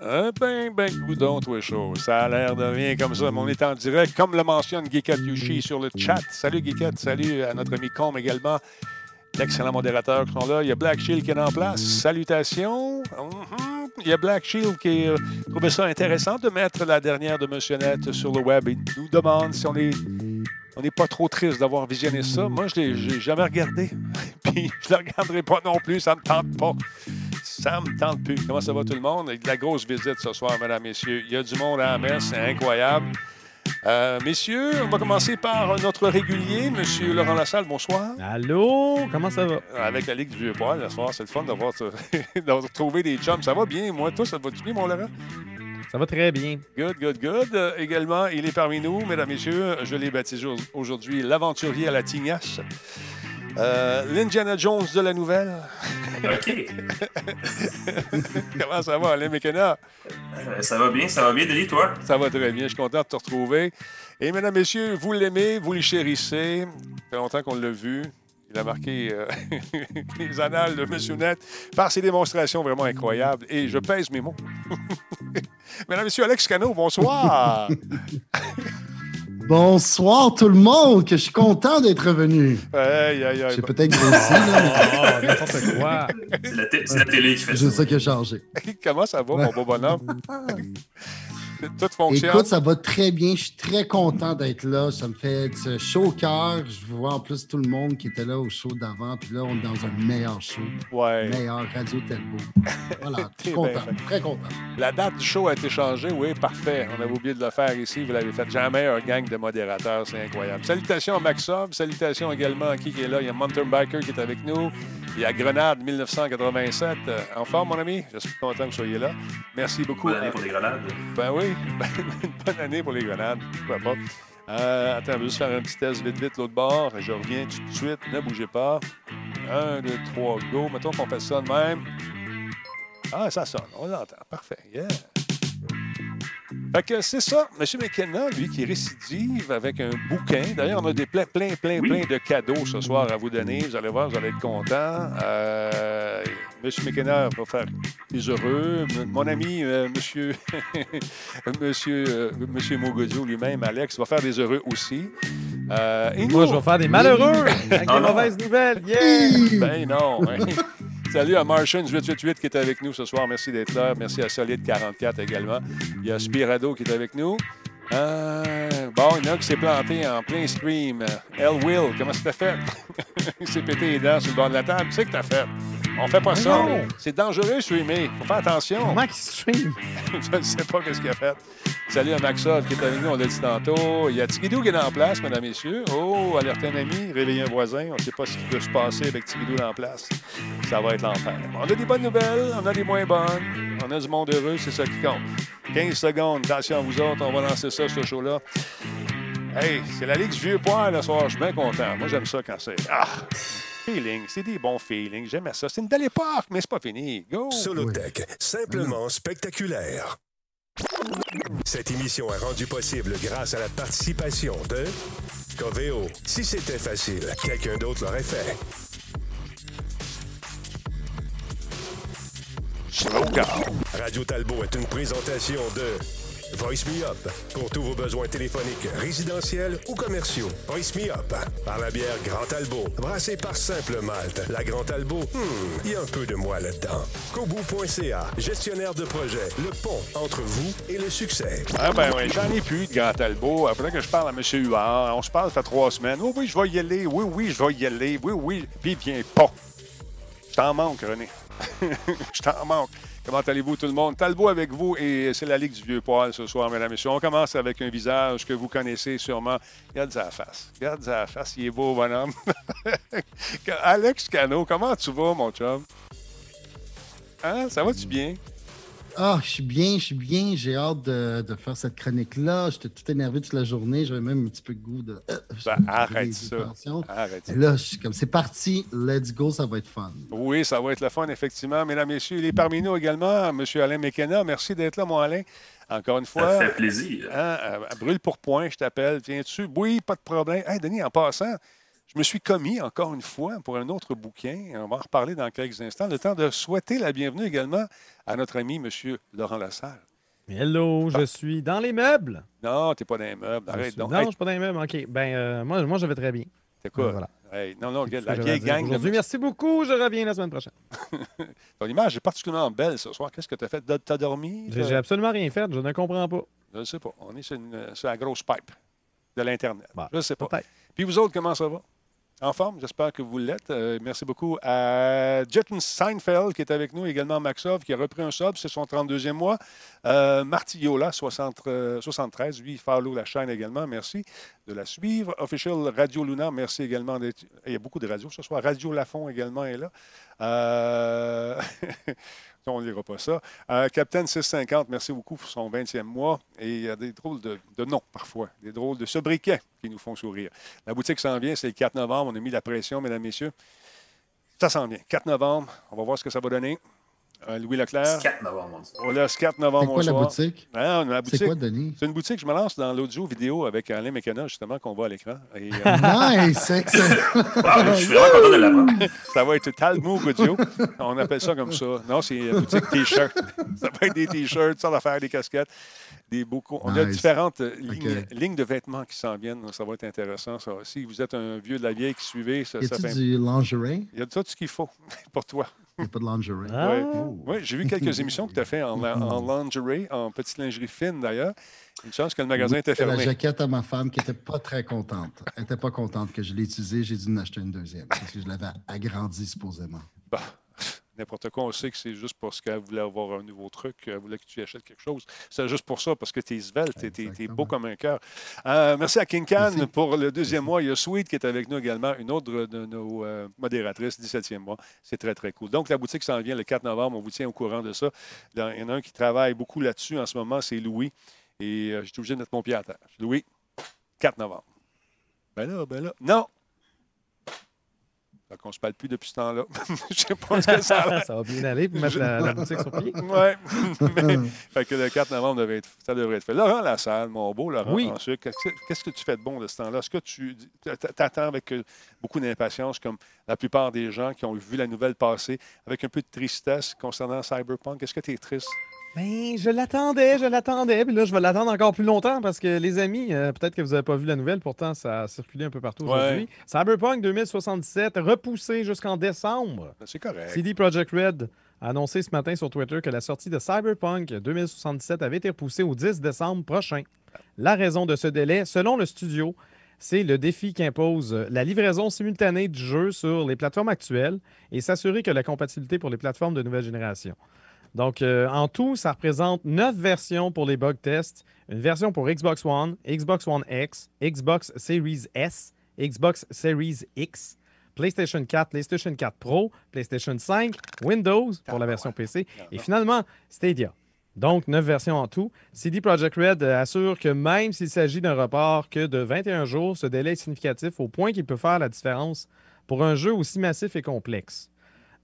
Un ben, ben, goudon, toi, chaud. Ça a l'air de rien comme ça, mais on est en direct, comme le mentionne Geekat Yushi sur le chat. Salut, Geekat. Salut à notre ami Com également. D'excellents modérateurs qui sont là. Il y a Black Shield qui est en place. Salutations. Mhm. Il y a Black Shield qui a trouvé ça intéressant de mettre la dernière de Monsieur Net sur le web. Il nous demande si on est on n'est pas trop triste d'avoir visionné ça. Moi, je ne l'ai jamais regardé. Puis, je ne le regarderai pas non plus. Ça ne me tente pas. Ça me tente plus. Comment ça va tout le monde? Avec de la grosse visite ce soir, mesdames, messieurs. Il y a du monde à la messe. C'est incroyable. Euh, messieurs, on va commencer par notre régulier, Monsieur Laurent Lassalle. Bonsoir. Allô, comment ça va? Avec la Ligue du Vieux-Poil, ce soir, c'est le fun d'avoir trouvé des chums. Ça va bien, moi? Toi, ça va-tu bien, mon Laurent? Ça va très bien. Good, good, good. Euh, également, il est parmi nous, mesdames, messieurs. Je l'ai baptisé aujourd'hui l'aventurier à la tignasse. Euh, L'Indiana Jones de la nouvelle. OK. Comment ça va, Alain McKenna? Euh, ça va bien, ça va bien, Denis, toi? Ça va très bien, je suis content de te retrouver. Et mesdames, messieurs, vous l'aimez, vous le chérissez. Ça fait longtemps qu'on l'a vu. Il a marqué euh, les annales de M. Net par ses démonstrations vraiment incroyables. Et je pèse mes mots. Mesdames, Messieurs, Alex Cano, bonsoir. Bonsoir tout le monde, que je suis content d'être revenu. Aïe, aïe, aïe. J'ai peut-être grossi, là. Oh, n'importe quoi. C'est la, télé qui fait C'est ça. ça qui a changé. Comment ça va, mon beau bonhomme? Tout fonctionne. Écoute, ça va très bien. Je suis très content d'être là. Ça me fait euh, chaud au cœur. Je vois en plus tout le monde qui était là au show d'avant. Puis là, on est dans un meilleur show. Ouais. Meilleur Radio Telbo. Voilà, suis content. fait. Très content. La date du show a été changée, oui, parfait. On avait oublié de le faire ici. Vous l'avez fait. Jamais un gang de modérateurs, c'est incroyable. Salutations à Maxob. Salutations également à qui qui est là. Il y a Mountain Biker qui est avec nous. Il y a Grenade 1987. Euh, En forme, mon ami? Je suis content que vous soyez là. Merci beaucoup. Bonne année pour les grenades. Ben oui, une bonne année pour les grenades. Pourquoi pas? Euh, attends, je vais juste faire un petit test vite, vite, l'autre bord. Je reviens tout de suite. Ne bougez pas. Un, deux, trois, go. Mettons qu'on fait ça de même. Ah, ça sonne. On l'entend. Parfait. Yeah. Fait que c'est ça. M. McKenna, lui, qui récidive avec un bouquin. D'ailleurs, on a des plein, plein, plein, Oui. plein de cadeaux ce soir à vous donner. Vous allez voir, vous allez être contents. Euh, M. McKenna va faire des heureux. M- Mon ami, euh, Monsieur, Monsieur, euh, Monsieur Mogodio lui-même, Alex, va faire des heureux aussi. Euh, et Moi, nous- je vais faire des malheureux avec des mauvaises nouvelles. Yeah! Ben non. hein. Salut à Martian888 qui est avec nous ce soir. Merci d'être là. Merci à Solid44 également. Il y a Spirado qui est avec nous. Euh, bon, il y en a qui s'est planté en plein stream. El Will, comment ça t'a fait? il s'est pété les dents sur le bord de la table. Sais que t'as fait. On fait pas ça. non. C'est dangereux, streamer. Faut faire attention. Comment qu'il stream? Je ne sais pas qu'est-ce qu'il a fait. Salut à Maxov qui est avec nous, on l'a dit tantôt. Il y a Tigidou qui est en place, mesdames et messieurs. Oh, alerte un ami, réveillez un voisin. On ne sait pas ce qui peut se passer avec Tigidou en place. Ça va être l'enfer. On a des bonnes nouvelles, on a des moins bonnes. On a du monde heureux, c'est ça qui compte. 15 secondes, attention à vous autres, on va lancer ça, ce show-là. Hey, c'est la Ligue du Vieux Poil le soir, je suis bien content. Moi, j'aime ça quand c'est. Ah! Feeling, c'est des bons feelings. J'aime ça. C'est une belle époque, mais c'est pas fini. Go! Solotech, simplement spectaculaire. Cette émission est rendue possible grâce à la participation de Coveo. Si c'était facile, quelqu'un d'autre l'aurait fait. Slow. Radio Talbot est une présentation de Voice Me Up pour tous vos besoins téléphoniques, résidentiels ou commerciaux. Voice Me Up par la bière Grand Talbot, brassée par Simple Malte. La Grand Talbot, hmm, il y a un peu de moi là-dedans. Kobu.ca, gestionnaire de projet, le pont entre vous et le succès. Ah ben oui, j'en ai plus de Grand Talbot. Après que je parle à M. Huard, on se parle, ça trois semaines. Oui, oui, je vais y aller. Oui, oui, je vais y aller. Oui, oui. Puis il vient pas. Je t'en manque, René. je t'en manque. Comment allez-vous, tout le monde? Talbot avec vous et c'est la Ligue du Vieux Poil ce soir, mesdames et messieurs. On commence avec un visage que vous connaissez sûrement. Regarde sa face. Regarde sa face. Il est beau, bonhomme. Alex Cano, comment tu vas, mon chum? Hein? Ça va-tu bien? Ah, je suis bien, je suis bien. J'ai hâte de, de faire cette chronique-là. J'étais tout énervé toute la journée. J'avais même un petit peu de goût de. Euh, Ben, arrête ça. Arrête. Et là, je suis comme c'est parti, let's go, ça va être fun. Oui, ça va être le fun, effectivement. Mesdames, Messieurs, il est parmi nous également, M. Alain McKenna. Merci d'être là, mon Alain. Encore une fois. Ça fait plaisir. Hein, euh, brûle pour point, je t'appelle. Viens-tu? Oui, pas de problème. Hey, Denis, en passant, je me suis commis encore une fois pour un autre bouquin. On va en reparler dans quelques instants. Le temps de souhaiter la bienvenue également à notre ami M. Laurent Lassalle. Hello, je suis dans les meubles. Non, tu n'es pas dans les meubles. Je Arrête donc. Non, je suis pas dans les meubles. OK. Ben, euh, moi, moi, je vais très bien. t'es quoi? Voilà. Hey, non, non, C'est regarde, la vieille gang. Aujourd'hui, merci beaucoup. Je reviens la semaine prochaine. Ton image est particulièrement belle ce soir. Qu'est-ce que tu as fait? Tu as dormi? J'ai absolument rien fait. Je ne comprends pas. Je ne sais pas. On est sur, une- sur la grosse pipe de l'Internet. Bah, je ne sais pas. Puis vous autres, comment ça va? En forme? J'espère que vous l'êtes. Euh, merci beaucoup à Jetton Seinfeld qui est avec nous, également Maxov qui a repris un sub, c'est son 32e mois. Euh, Martillola, 60, euh, 73, lui, follow la chaîne également, merci de la suivre. Official Radio Luna, merci également. d'être- Il y a beaucoup de radios ce soir. Radio Lafont également est là. Euh, On ne pas ça. Euh, Captain 650, merci beaucoup pour son 20e mois. Et il y a des drôles de, de noms parfois, des drôles de sobriquets qui nous font sourire. La boutique s'en vient, c'est le 4 novembre. On a mis la pression, mesdames, messieurs. Ça s'en vient. 4 novembre, on va voir ce que ça va donner. Euh, Louis Leclerc. 4 novembre, on laisse 4 C'est novembre quoi au la soir. boutique? Ah, la C'est quoi, Denis? C'est une boutique, je me lance dans l'audio vidéo avec Alain Mécana, justement, qu'on voit à l'écran. Et, euh, nice! Excellent! Wow, je suis vraiment content de l'apprendre. ça va être Talmoog Audio. On appelle ça comme ça. Non, c'est une boutique T-shirt. Ça va être des T-shirts, ça va faire des casquettes, des beaux co- On a différentes euh, lignes, de vêtements qui s'en viennent. Ça va être intéressant, ça. Si vous êtes un vieux de la vieille qui suivez, ça, Y ça a-tu fait... du lingerie? Il y a tout ce qu'il faut pour toi. Y a pas de lingerie? Ah, Ouais. Oui, j'ai vu quelques émissions que tu as fait en, en lingerie, en petite lingerie fine d'ailleurs. Une chance que le magasin était C'est la fermé. jaquette à ma femme qui n'était pas très contente. Elle n'était pas contente que je l'ai utilisée. J'ai dû en acheter une deuxième parce que je l'avais agrandie supposément. Bah, N'importe quoi, on sait que c'est juste parce qu'elle voulait avoir un nouveau truc, elle voulait que tu achètes quelque chose. C'est juste pour ça, parce que tu es svelte, tu es, beau comme un cœur. Euh, merci à King Merci. pour le deuxième mois. Il y a Sweet qui est avec nous également, une autre de nos euh, modératrices, 17e mois. C'est très, très cool. Donc, la boutique s'en vient le 4 novembre. On vous tient au courant de ça. Il y en a un qui travaille beaucoup là-dessus en ce moment, c'est Louis. Et euh, j'étais obligé de mettre mon pied à terre. Louis, 4 novembre. Ben là, ben là. Non! Donc, on ne se parle plus depuis ce temps-là. Je sais pas ce que ça a ça va bien aller pour mettre la, la boutique sur pied. Oui. fait que le 4 novembre, devait être- ça devrait être fait. Laurent Lassalle, mon beau Laurent, Oui. qu'est-ce que- tu fais de bon de ce temps-là? Est-ce que tu t'attends avec euh, beaucoup d'impatience, comme la plupart des gens qui ont vu la nouvelle passer, avec un peu de tristesse concernant Cyberpunk? Est-ce que tu es triste? Ben, je l'attendais, je l'attendais. Puis là, je vais l'attendre encore plus longtemps parce que, les amis, euh, peut-être que vous n'avez pas vu la nouvelle, pourtant, ça a circulé un peu partout Ouais. aujourd'hui. Cyberpunk 2077, repoussé jusqu'en décembre. Ben, C'est correct. CD Projekt Red a annoncé ce matin sur Twitter que la sortie de Cyberpunk 2077 avait été repoussée au 10 décembre prochain. La raison de ce délai, selon le studio, c'est le défi qu'impose la livraison simultanée du jeu sur les plateformes actuelles et s'assurer que la compatibilité pour les plateformes de nouvelle génération. Donc, euh, en tout, ça représente neuf versions pour les bug tests, une version pour Xbox One, Xbox One X, Xbox Series S, Xbox Series X, PlayStation 4, PlayStation 4 Pro, PlayStation 5, Windows pour la version PC et finalement Stadia. Donc, neuf versions en tout. CD Projekt Red euh, assure que même s'il s'agit d'un report que de 21 jours, ce délai est significatif au point qu'il peut faire la différence pour un jeu aussi massif et complexe.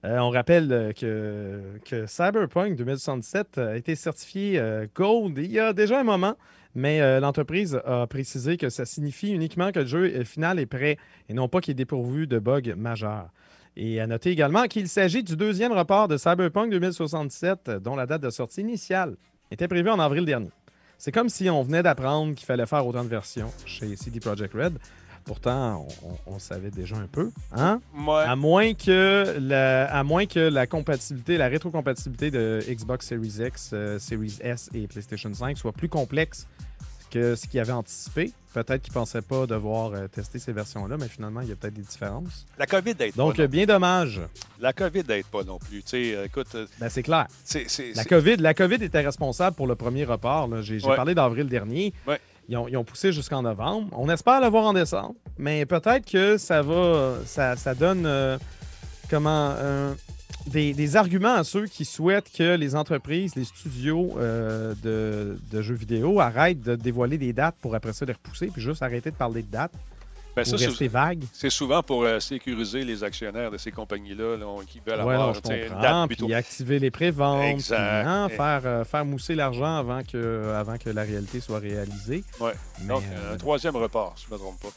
Euh, on rappelle euh, que, Cyberpunk 2067 a été certifié euh, Gold il y a déjà un moment, mais l'entreprise a précisé que ça signifie uniquement que le jeu final est prêt et non pas qu'il est dépourvu de bugs majeurs. Et à noter également qu'il s'agit du deuxième report de Cyberpunk 2067, euh, dont la date de sortie initiale était prévue en avril dernier. C'est comme si on venait d'apprendre qu'il fallait faire autant de versions chez CD Projekt Red. Pourtant, on, on- on savait déjà un peu. Hein? Ouais. À moins que la, à moins que la compatibilité, la rétrocompatibilité de Xbox Series X, euh, Series S et PlayStation 5 soit plus complexe que ce qu'ils avaient anticipé. Peut-être qu'ils ne pensaient pas devoir euh, tester ces versions-là, mais finalement, il y a peut-être des différences. La COVID n'aide Donc, pas. bien dommage. La COVID n'aide pas non plus. Euh, écoute, Ben, c'est clair. La COVID, la COVID était responsable pour le premier report. J'ai j'ai Ouais. parlé d'avril dernier. Ouais. Ils, ont, poussé jusqu'en novembre. On espère le voir en décembre, mais peut-être que ça va, ça, donne euh, euh, des, arguments à ceux qui souhaitent que les entreprises, les studios euh, de, de jeux vidéo arrêtent de dévoiler des dates pour après ça les repousser, puis juste arrêter de parler de dates ben, ça, c'est- rester vague. c'est souvent pour euh, sécuriser les actionnaires de ces compagnies-là là, qui veulent Ouais, avoir sais, une date plutôt. Puis activer les préventes. puis, hein, faire, euh, faire mousser l'argent avant que, avant que la réalité soit réalisée. Mais, Donc, euh, un troisième report, si je ne me trompe pas,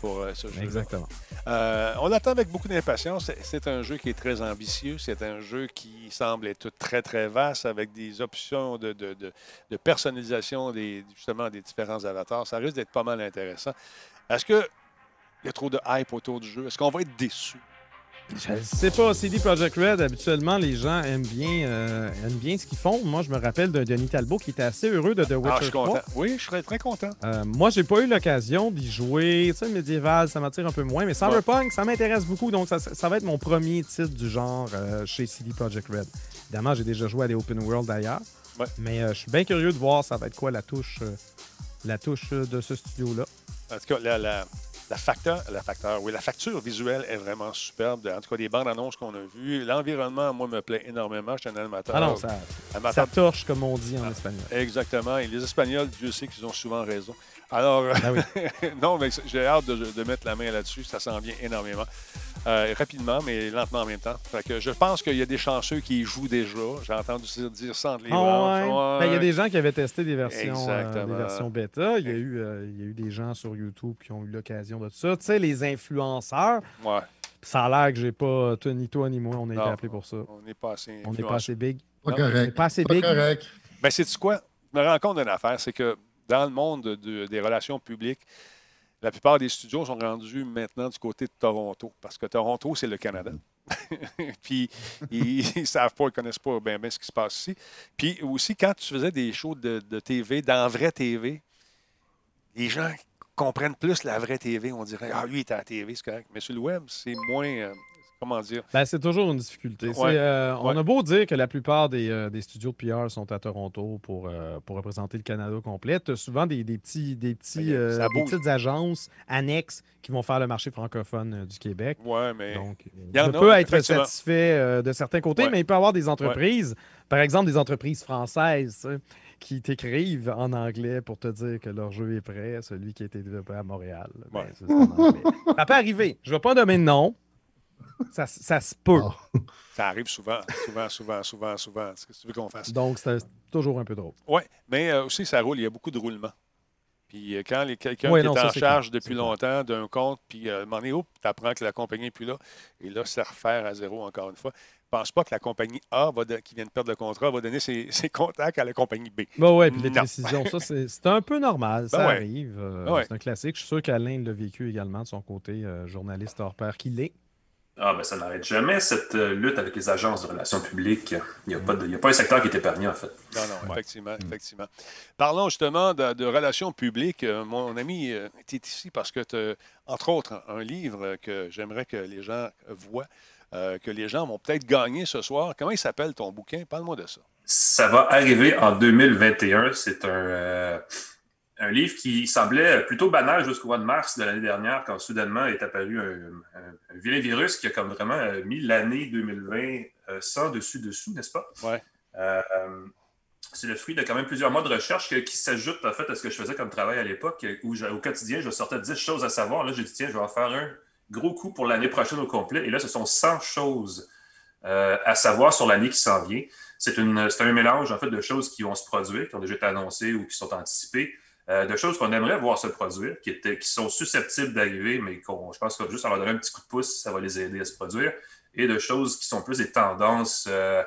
pour euh, ce jeu. Exactement. Euh, on l'attend avec beaucoup d'impatience. C'est- un jeu qui est très ambitieux. C'est un jeu qui semble être très, très vaste avec des options de, de- de- de personnalisation des, justement des différents avatars. Ça risque d'être pas mal intéressant. Est-ce qu'il y a trop de hype autour du jeu? Est-ce qu'on va être déçu? Je ne sais pas. CD Projekt Red, habituellement, les gens aiment bien, euh, aiment bien ce qu'ils font. Moi, je me rappelle d'un Denis Talbot qui était assez heureux de The Witcher Ah, je suis 3. content. Oui, je serais très content. Euh, moi, j'ai pas eu l'occasion d'y jouer. Tu sais, médiéval, ça m'attire un peu moins. Mais Cyberpunk, ça m'intéresse beaucoup. Donc, ça, ça va être mon premier titre du genre euh, chez CD Projekt Red. Évidemment, j'ai déjà joué à des open world d'ailleurs. Ouais. Mais euh, je suis bien curieux de voir ça va être quoi la touche, la touche de ce studio-là. En tout cas, la, la, la facteur, la facteur, oui, la facture visuelle est vraiment superbe. En tout cas, les bandes annonces qu'on a vues. L'environnement, moi, me plaît énormément. Je suis un animateur. Ah non, ça, amateur ça torche, comme on dit en Ah. espagnol. Exactement. Et les Espagnols, Dieu sait qu'ils ont souvent raison. Alors, oui. non, mais j'ai hâte de, de mettre la main là-dessus. Ça s'en vient énormément. Euh, rapidement, mais lentement en même temps. Fait que je pense qu'il y a des chanceux qui y jouent déjà. J'ai entendu dire- ça entre les Ah ouais. Ben, Il y a des gens qui avaient testé des versions, euh, des versions bêta. Il y, a eu, euh, il y a eu des gens sur YouTube qui ont eu l'occasion de ça. Tu sais, les influenceurs, Ouais, ça a l'air que j'ai pas, toi, ni toi ni moi, on a été appelés pour ça. on n'est pas assez. On n'est pas assez big. Pas Non, On n'est correct. pas assez Pas big. correct. Ben, c'est quoi? Je me rends compte d'une affaire, c'est que dans le monde de- des relations publiques, la plupart des studios sont rendus maintenant du côté de Toronto, parce que Toronto, c'est le Canada. Puis, ils ne savent pas, ils ne connaissent pas bien ce qui se passe ici. Puis aussi, quand tu faisais des shows de, de TV, dans vraie TV, les gens comprennent plus la vraie TV. On dirait, ah, lui, il est à la TV, c'est correct. Mais sur le web, c'est moins, euh, comment dire, Ben, c'est toujours une difficulté. Ouais. euh, On Ouais. a beau dire que la plupart des, euh, des studios de PR sont à Toronto pour, euh, pour représenter le Canada complet. Tu as souvent des, des petits, des, petits, Ben, des petites agences annexes qui vont faire le marché francophone du Québec. ouais, mais. Donc, Il y en je a, peux être satisfait de certains côtés, Ouais. mais il peut y avoir des entreprises, par exemple des entreprises françaises, sais, qui t'écrivent en anglais pour te dire que leur jeu est prêt, celui qui a été développé à Montréal. Ben, ça, ça peut arriver. Je ne vais pas nommer de nom. Ça, ça se peut. Ça arrive souvent, souvent, souvent, souvent, souvent. Qu'est-ce que tu veux qu'on fasse? Donc, c'est toujours un peu drôle. Oui, mais euh, aussi, ça roule. Il y a beaucoup de roulement. Puis euh, quand les- quelqu'un Ouais, non, est ça, en charge clair. depuis longtemps d'un compte, puis euh, à un moment donné, tu apprends que la compagnie n'est plus là. Et là, c'est refaire à zéro encore une fois. Je pense pas que la compagnie A, va de- qui vient de perdre le contrat, va donner ses, ses contacts à la compagnie B. Bon, ouais, puis les Non. précisions, ça, c'est c'est un peu normal. Ça Ben ouais. arrive. euh, Ben ouais. C'est un classique. Je suis sûr qu'Alain l'a vécu également de son côté, euh, journaliste hors pair qu'il est. Ah, ben ça n'arrête jamais, cette euh, lutte avec les agences de relations publiques. Il n'y a, a pas un secteur qui est épargné, en fait. Non, non, Ouais. effectivement, effectivement. Parlons justement de, de relations publiques. Euh, Mon ami euh, était ici parce que, tu entre autres, un livre que j'aimerais que les gens voient, euh, que les gens vont peut-être gagner ce soir. Comment il s'appelle ton bouquin? Parle-moi de ça. Ça va arriver en 2021. C'est un, euh, un livre qui semblait plutôt banal jusqu'au mois de mars de l'année dernière, quand soudainement est apparu un, un- un vilain virus qui a comme vraiment euh, mis l'année 2020 euh, sans dessus-dessous, n'est-ce pas? Ouais. Euh, c'est le fruit de quand même plusieurs mois de recherche que- qui s'ajoutent en fait à ce que je faisais comme travail à l'époque, où je- au quotidien, je sortais 10 choses à savoir. Là, j'ai dit, tiens, je vais en faire un gros coup pour l'année prochaine au complet. Et là, ce sont 100 choses euh, à savoir sur l'année qui s'en vient. C'est un mélange en fait de choses qui vont se produire, qui ont déjà été annoncées ou qui sont anticipées, euh, de choses qu'on aimerait voir se produire, qui, étaient, qui sont susceptibles d'arriver, mais qu'on, je pense qu'on va juste leur donner un petit coup de pouce, ça va les aider à se produire, et de choses qui sont plus des tendances euh,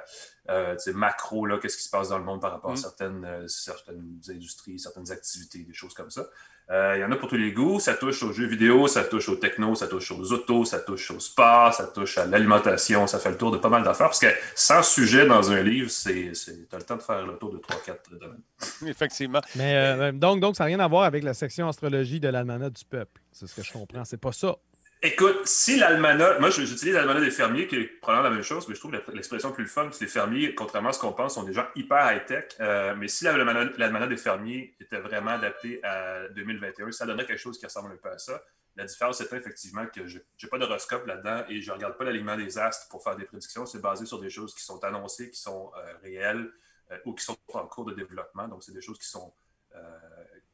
euh, macro, là, qu'est-ce qui se passe dans le monde par rapport Mm. à certaines, euh, certaines industries, certaines activités, des choses comme ça. Euh, Il y en a pour tous les goûts. Ça touche aux jeux vidéo, ça touche aux techno, ça touche aux autos, ça touche au sport, ça touche à l'alimentation. Ça fait le tour de pas mal d'affaires. Parce que 100 sujets dans un livre, c'est, t'as le temps de faire le tour de 3-4 domaines. Effectivement. Mais euh, donc, donc, ça n'a rien à voir avec la section astrologie de l'almanach du peuple. C'est ce que je comprends. C'est pas ça. Écoute, si l'almanach, moi j'utilise l'almanach des fermiers, qui est probablement la même chose, mais je trouve l'expression plus fun, c'est les fermiers, contrairement à ce qu'on pense, sont des gens hyper high-tech. Euh, mais si l'almanach des fermiers était vraiment adapté à 2021, ça donnerait quelque chose qui ressemble un peu à ça. La différence, c'est effectivement que je n'ai pas d'horoscope là-dedans et je ne regarde pas l'alignement des astres pour faire des prédictions. C'est basé sur des choses qui sont annoncées, qui sont euh, réelles euh, ou qui sont en cours de développement. Donc, c'est des choses qui sont.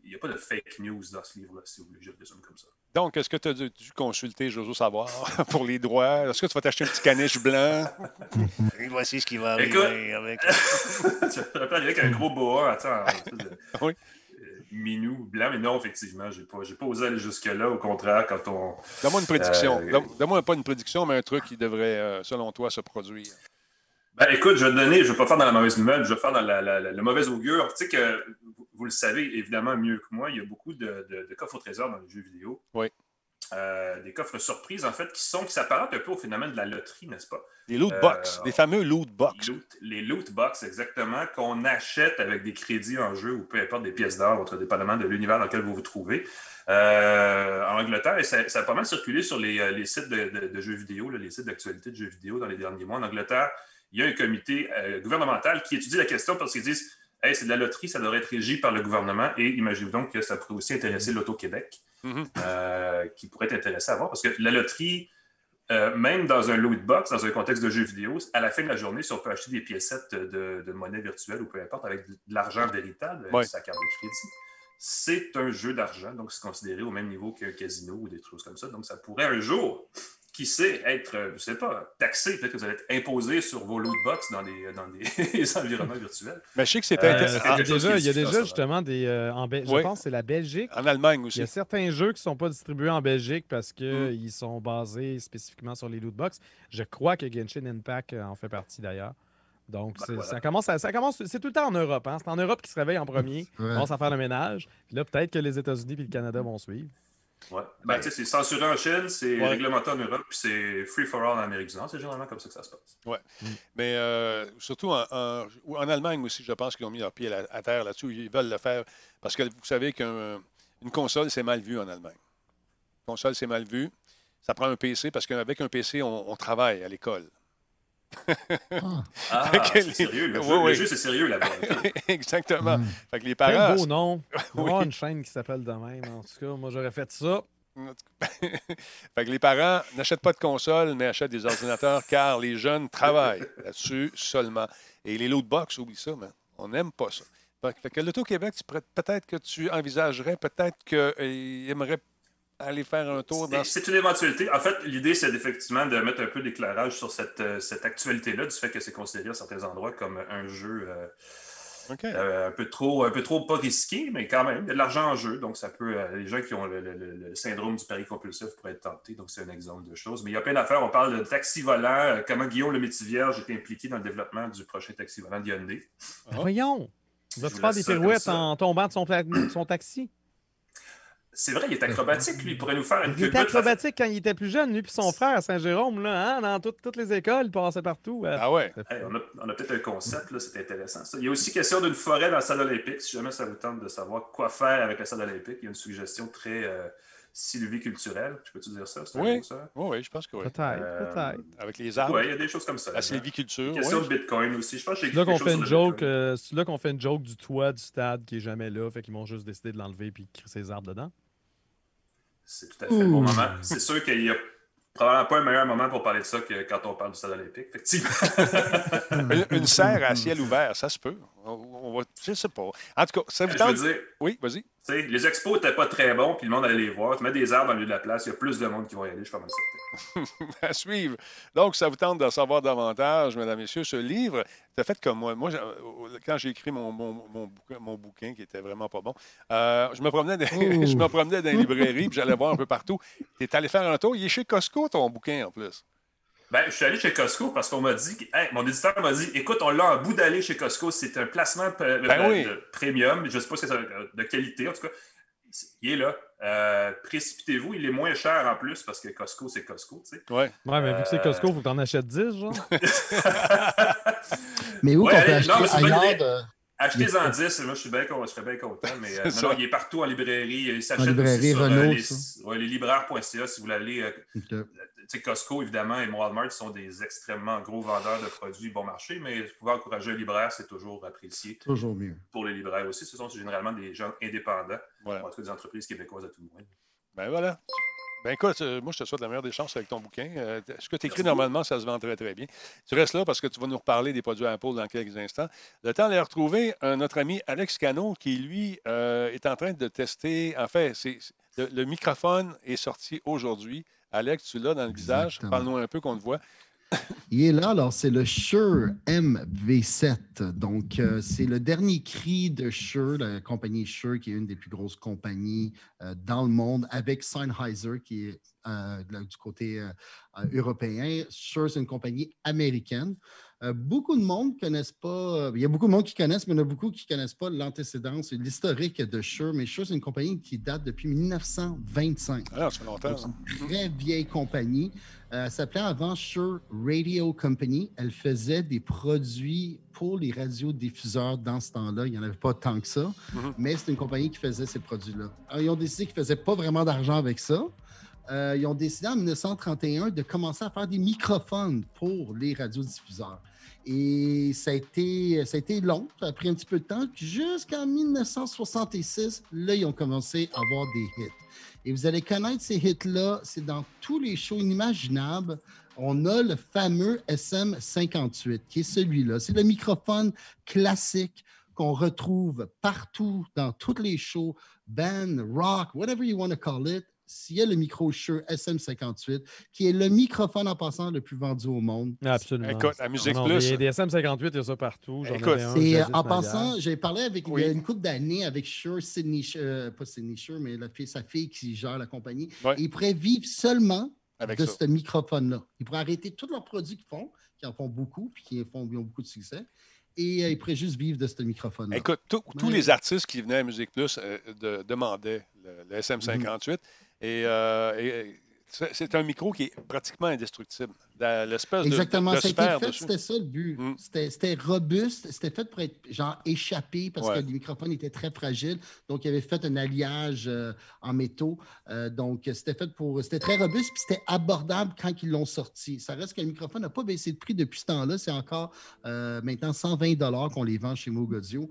Il n'y a pas de fake news dans ce livre-là, si vous voulez, je le résume comme ça. Donc, est-ce que tu as dû, dû consulter Jojo Savoir pour les droits? Est-ce que tu vas t'acheter un petit caniche blanc? Et voici ce qui va Écoute. arriver avec. tu peux arriver avec un gros boa, attends. de- Oui. Euh, minou, blanc. Mais non, effectivement, je n'ai pas, pas osé aller jusque-là. Au contraire, quand on. Donne-moi une prédiction. Euh, Donne- Donne-moi pas une prédiction, mais un truc qui devrait, euh, selon toi, se produire. Ben, écoute, je vais te donner, je ne vais pas faire dans la mauvaise nouvelle, je vais faire dans la, la- la- le mauvais augure. Tu sais que, vous, le savez évidemment mieux que moi, il y a beaucoup de, de- de coffres au trésor dans les jeux vidéo. Oui. Euh, des coffres surprises, en fait, qui sont, qui s'apparentent un peu au phénomène de la loterie, n'est-ce pas? Les loot Euh, box, les fameux loot box. Loot- les loot box, exactement, qu'on achète avec des crédits en jeu ou peu importe des pièces d'or, autre dépendamment de l'univers dans lequel vous vous trouvez. Euh, en Angleterre, et ça, ça a pas mal circulé sur les, euh, les sites de, de- de jeux vidéo, là, les sites d'actualité de jeux vidéo dans les derniers mois. En Angleterre, il y a un comité euh, gouvernemental qui étudie la question parce qu'ils disent Hey, c'est de la loterie, ça devrait être régi par le gouvernement. Et imaginez donc que ça pourrait aussi intéresser l'Auto-Québec, Mhm. euh, qui pourrait être intéressé à voir. Parce que la loterie, euh, même dans un loot box, dans un contexte de jeu vidéo, à la fin de la journée, si on peut acheter des piécettes de, de monnaie virtuelle ou peu importe, avec de l'argent véritable, Ouais. sa carte de crédit, c'est un jeu d'argent, donc c'est considéré au même niveau qu'un casino ou des choses comme ça. Donc ça pourrait un jour, qui sait, être, euh, je ne sais pas, taxé, peut-être que vous allez être imposé sur vos loot box dans des, dans des environnements virtuels. Mais je sais que c'est Euh, Euh, inté- c'est il y a déjà, justement des. euh, en Bel- Oui. Je pense que c'est la Belgique. en Allemagne Il y aussi. a certains jeux qui ne sont pas distribués en Belgique parce Mm. qu'ils sont basés spécifiquement sur les loot box. Je crois que Genshin Impact euh, en fait partie d'ailleurs. Donc, Ben c'est- voilà. ça commence, à- ça commence, c'est tout le temps en Europe. hein. C'est en Europe qui se réveille en premier, Ouais. commence à faire le ménage. Puis là, peut-être que les États-Unis et le Canada vont suivre. Ouais. Ben, tu sais, c'est censuré en Chine, c'est Ouais. réglementé en Europe, puis c'est free for all en Amérique du Nord. C'est généralement comme ça que ça se passe. Mais euh, surtout en, en- ou en Allemagne aussi, je pense qu'ils ont mis leur pied à, à terre là-dessus. Ils veulent le faire parce que vous savez qu'une console, c'est mal vu en Allemagne. Une console, c'est mal vu. Ça prend un PC parce qu'avec un PC, on, on travaille à l'école. Ah, Ah, c'est les- sérieux. Le Oui, jeu, le oui. jeu, c'est sérieux là-bas. Exactement. Mm. Fait que les Quel parents. beau nom. Oui. une chaîne qui s'appelle de même. En tout cas, moi, j'aurais fait ça. fait que les parents n'achètent pas de console, mais achètent des ordinateurs car les jeunes travaillent là-dessus seulement. Et les loot box, oublie ça, man. On n'aime pas ça. Fait que- l'Auto-Québec, tu pourrais- peut-être que tu envisagerais, peut-être qu'ils aimeraient aller faire un tour dans C'est c'est une éventualité. En fait, l'idée, c'est effectivement de mettre un peu d'éclairage sur cette, euh, cette actualité-là, du fait que c'est considéré à certains endroits comme un jeu euh, euh, un, peu trop, un peu trop pas risqué, mais quand même, il y a de l'argent en jeu. Donc, ça peut. euh, les gens qui ont le, le- le- le syndrome du pari compulsif pourraient être tentés. Donc, c'est un exemple de choses. Mais il y a plein d'affaires. On parle de taxi volant, euh, comment Guillaume le Métivierge est impliqué dans le développement du prochain taxi volant de Hyundai. Ah. Voyons. Il va faire des pirouettes en tombant de son, pla- de son taxi. C'est vrai, il est acrobatique, lui. Il pourrait nous faire une Il était acrobatique quand il était plus jeune, lui puis son frère à Saint-Jérôme, là, hein, dans toutes- toutes les écoles, il passait partout. euh. Ah ouais. Hey, on a, on a peut-être un concept, là, c'est intéressant. Ça. Il y a aussi question d'une forêt dans la salle olympique. Si jamais ça vous tente de savoir quoi faire avec la salle olympique, il y a une suggestion très euh, sylviculturelle. Je peux-tu dire ça? Oui. mot, ça? Oui, oui, je pense que oui. Peut-être, Euh, peut-être. Avec les arbres, Oui, il y a des choses comme ça. la sylviculture. Question de Bitcoin aussi. Je pense que j'ai C'est là qu'on quelque fait chose une joke, euh, c'est là qu'on fait une joke du toit du stade qui est jamais là, fait qu'ils vont juste décider de l'enlever puis de créer ses arbres dedans. C'est tout à fait le bon Ouh. moment. C'est sûr qu'il n'y a probablement pas un meilleur moment pour parler de ça que quand on parle du stade olympique, effectivement. Une, une serre à ciel ouvert, ça se peut. On, va, je sais pas. En tout cas, ça vous Je tente? veux dire, Oui, vas-y. tu sais, les expos n'étaient pas très bons, puis le monde allait les voir. Tu mets des arbres dans le milieu de la place, il y a plus de monde qui vont y aller, je suis pas mal certain. à suivre. Donc, ça vous tente d'en savoir davantage, mesdames, messieurs, ce livre, c'est fait comme moi. Moi, j'ai- euh, quand j'ai écrit mon, mon, mon bouquin, mon bouquin, qui était vraiment pas bon, euh, je, me promenais dans, je me promenais dans les librairies, puis j'allais voir un peu partout. Tu es allé faire un tour? Il est chez Costco, ton bouquin, en plus. Ben, je suis allé chez Costco parce qu'on m'a dit, que- hey, mon éditeur m'a dit, écoute, on l'a en bout d'aller chez Costco, c'est un placement Ben de, oui. de premium, je ne sais pas si c'est euh, de qualité, en tout cas. Il est là. Euh, précipitez-vous, il est moins cher en plus parce que Costco, c'est Costco, tu sais. Ouais. Ouais, mais vu que c'est Euh, Costco, il faut que t'en achètes 10, genre. Mais où Ouais, qu'on peut allez, non, mais acheter ailleurs de... Achetez-en 10, moi je suis bien, je serais bien content, mais euh, non, non, il est partout en librairie. Il s'achète En librairie aussi sur, euh, Renault, les, ça. ouais, les libraires.ca si vous voulez aller. euh, tu Costco, évidemment, et Walmart sont des extrêmement gros vendeurs de produits bon marché, mais pouvez encourager un libraire, c'est toujours apprécié Toujours mieux. pour les libraires aussi. Ce sont généralement des gens indépendants, Voilà. en tout cas des entreprises québécoises à tout le moins. Ben voilà. Ben écoute, euh, moi, je te souhaite la meilleure des chances avec ton bouquin. Euh, ce que tu écris normalement, ça se vend très, très bien. Tu restes là parce que tu vas nous reparler des produits Apple dans quelques instants. Le temps de les retrouver, notre ami Alex Cano, qui, lui, euh, est en train de tester. En fait, c'est, c'est- le, le microphone est sorti aujourd'hui. Alex, tu l'as dans le visage. Parle-nous un peu qu'on te voit. Il est là, alors c'est le Shure MV7. Donc, euh, c'est le dernier cri de Shure, la compagnie Shure, qui est une des plus grosses compagnies euh, dans le monde, avec Sennheiser, qui est euh, du côté européen. Shure, c'est une compagnie américaine. Beaucoup de monde ne connaissent pas, il y a beaucoup de monde qui connaissent, mais il y en a beaucoup qui ne connaissent pas l'antécédence et l'historique de Shure. Mais Shure, c'est une compagnie qui date depuis 1925. Alors, ah, ça fait longtemps. C'est une très vieille compagnie. Euh, elle s'appelait avant Shure Radio Company. Elle faisait des produits pour les radiodiffuseurs dans ce temps-là. Il n'y en avait pas tant que ça, mhm. mais c'est une compagnie qui faisait ces produits-là. Ils ont décidé qu'ils ne faisaient pas vraiment d'argent avec ça. Euh, ils ont décidé en 1931 de commencer à faire des microphones pour les radiodiffuseurs. Et ça a, été, ça a long, ça a pris un petit peu de temps. Jusqu'en 1966, là, ils ont commencé à avoir des hits. Et vous allez connaître ces hits-là, c'est dans tous les shows inimaginables. On a le fameux SM58, qui est celui-là. C'est le microphone classique qu'on retrouve partout dans tous les shows, band, rock, whatever you want to call it s'il y a le micro Shure SM58, qui est le microphone en passant le plus vendu au monde. Absolument. Écoute, la Musique Plus. Il y a des SM58, il y a ça partout. Écoute, et euh, en passant, j'ai parlé avec il y a une couple d'années avec Shure, Sydney, euh, pas Sydney Shure, mais la fille, sa fille qui gère la compagnie. il pourrait vivre seulement de ce microphone-là. Ils pourraient arrêter tous leurs produits qu'ils font, qui en font beaucoup, puis qui font, ont beaucoup de succès et euh, ils pourraient juste vivre de ce microphone. -là. Écoute, tous les artistes qui venaient à Musique Plus demandaient le, SM58. Euh, et, c'est un micro qui est pratiquement indestructible. L'espèce Exactement, de, c'était ça le but. Mm. C'était robuste, c'était fait pour être genre échappé parce que le microphone était très fragile. Donc, il avait fait un alliage euh, en métaux. Euh, donc, c'était fait pour. C'était très robuste puis c'était abordable quand ils l'ont sorti. Ça reste que le microphone n'a pas baissé de prix depuis ce temps-là. C'est encore euh, maintenant 120 qu'on les vend chez Moog Audio.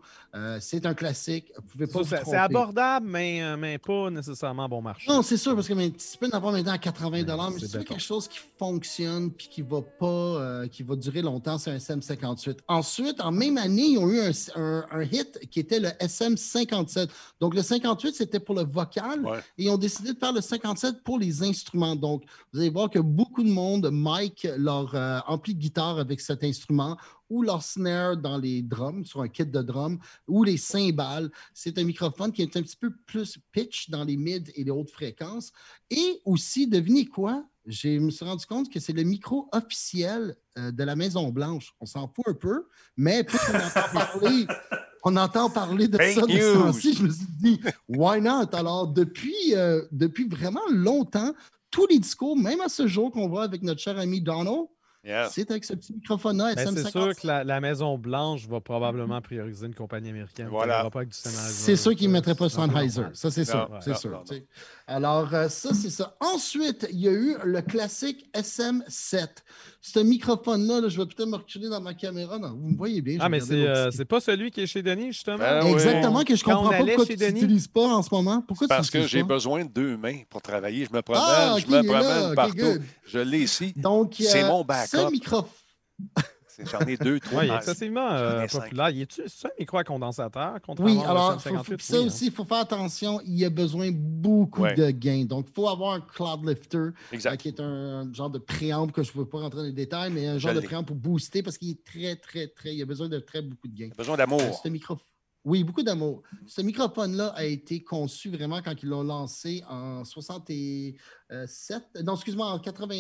c'est un classique. Vous pouvez pas C'est abordable, mais, mais pas nécessairement bon marché. Non, c'est sûr, parce que tu peux en avoir maintenant à 80 mais si tu veux quelque chose qui fonctionne puis qui va pas, euh, qui va durer longtemps, c'est un SM58. Ensuite, en même année, ils ont eu un, hit qui était le SM57. Donc, le 58, c'était pour le vocal et ils ont décidé de faire le 57 pour les instruments. Donc, vous allez voir que beaucoup de monde mic leur euh, ampli de guitare avec cet instrument ou leur snare dans les drums, sur un kit de drum, ou les cymbales. C'est un microphone qui est un petit peu plus pitch dans les mid et les hautes fréquences. Et aussi, devinez quoi? Je me suis rendu compte que c'est le micro officiel euh, de la Maison-Blanche. On s'en fout un peu, mais on entend parler, on entend parler de ça de ce temps-ci, je me suis dit, why not? Alors, depuis, euh, depuis vraiment longtemps, tous les discours, même à ce jour qu'on voit avec notre cher ami Donald, c'est avec ce petit microphone-là. Ben, c'est sûr que la, Maison-Blanche va probablement prioriser une compagnie américaine. Voilà. C'est sûr qu'ils ne mettraient pas Sennheiser. Ça, c'est sûr. C'est sûr. Alors, euh, ça, c'est ça. Ensuite, il y a eu le classique SM7. Ce microphone-là, je vais peut-être me reculer dans ma caméra. Non, vous me voyez bien. Ah, mais c'est euh, pas celui qui est chez Denis, justement? Ben Exactement, que je comprends pas pourquoi tu n'utilises pas en ce moment. Pourquoi Parce que j'ai besoin de deux mains pour travailler. Je me promène, ah, je me promène partout. je l'ai ici. C'est mon backup. Ce microphone. J'en ai deux, trois. Oui, il est excessivement euh, populaire. Il est c'est un micro à condensateur? Oui, alors, ça hein? aussi, il faut faire attention. Il y a besoin beaucoup de gains. Donc, il faut avoir un Cloud Lifter, euh, qui est un genre de préamble que je ne veux pas rentrer dans les détails, mais un genre de préamble pour booster parce qu'il est très, très, très. Il a besoin de très beaucoup de gains. Il a besoin d'amour. Euh, micro... Oui, beaucoup d'amour. Ce microphone-là a été conçu vraiment quand ils l'ont lancé en 67. Non, excuse-moi, en 80.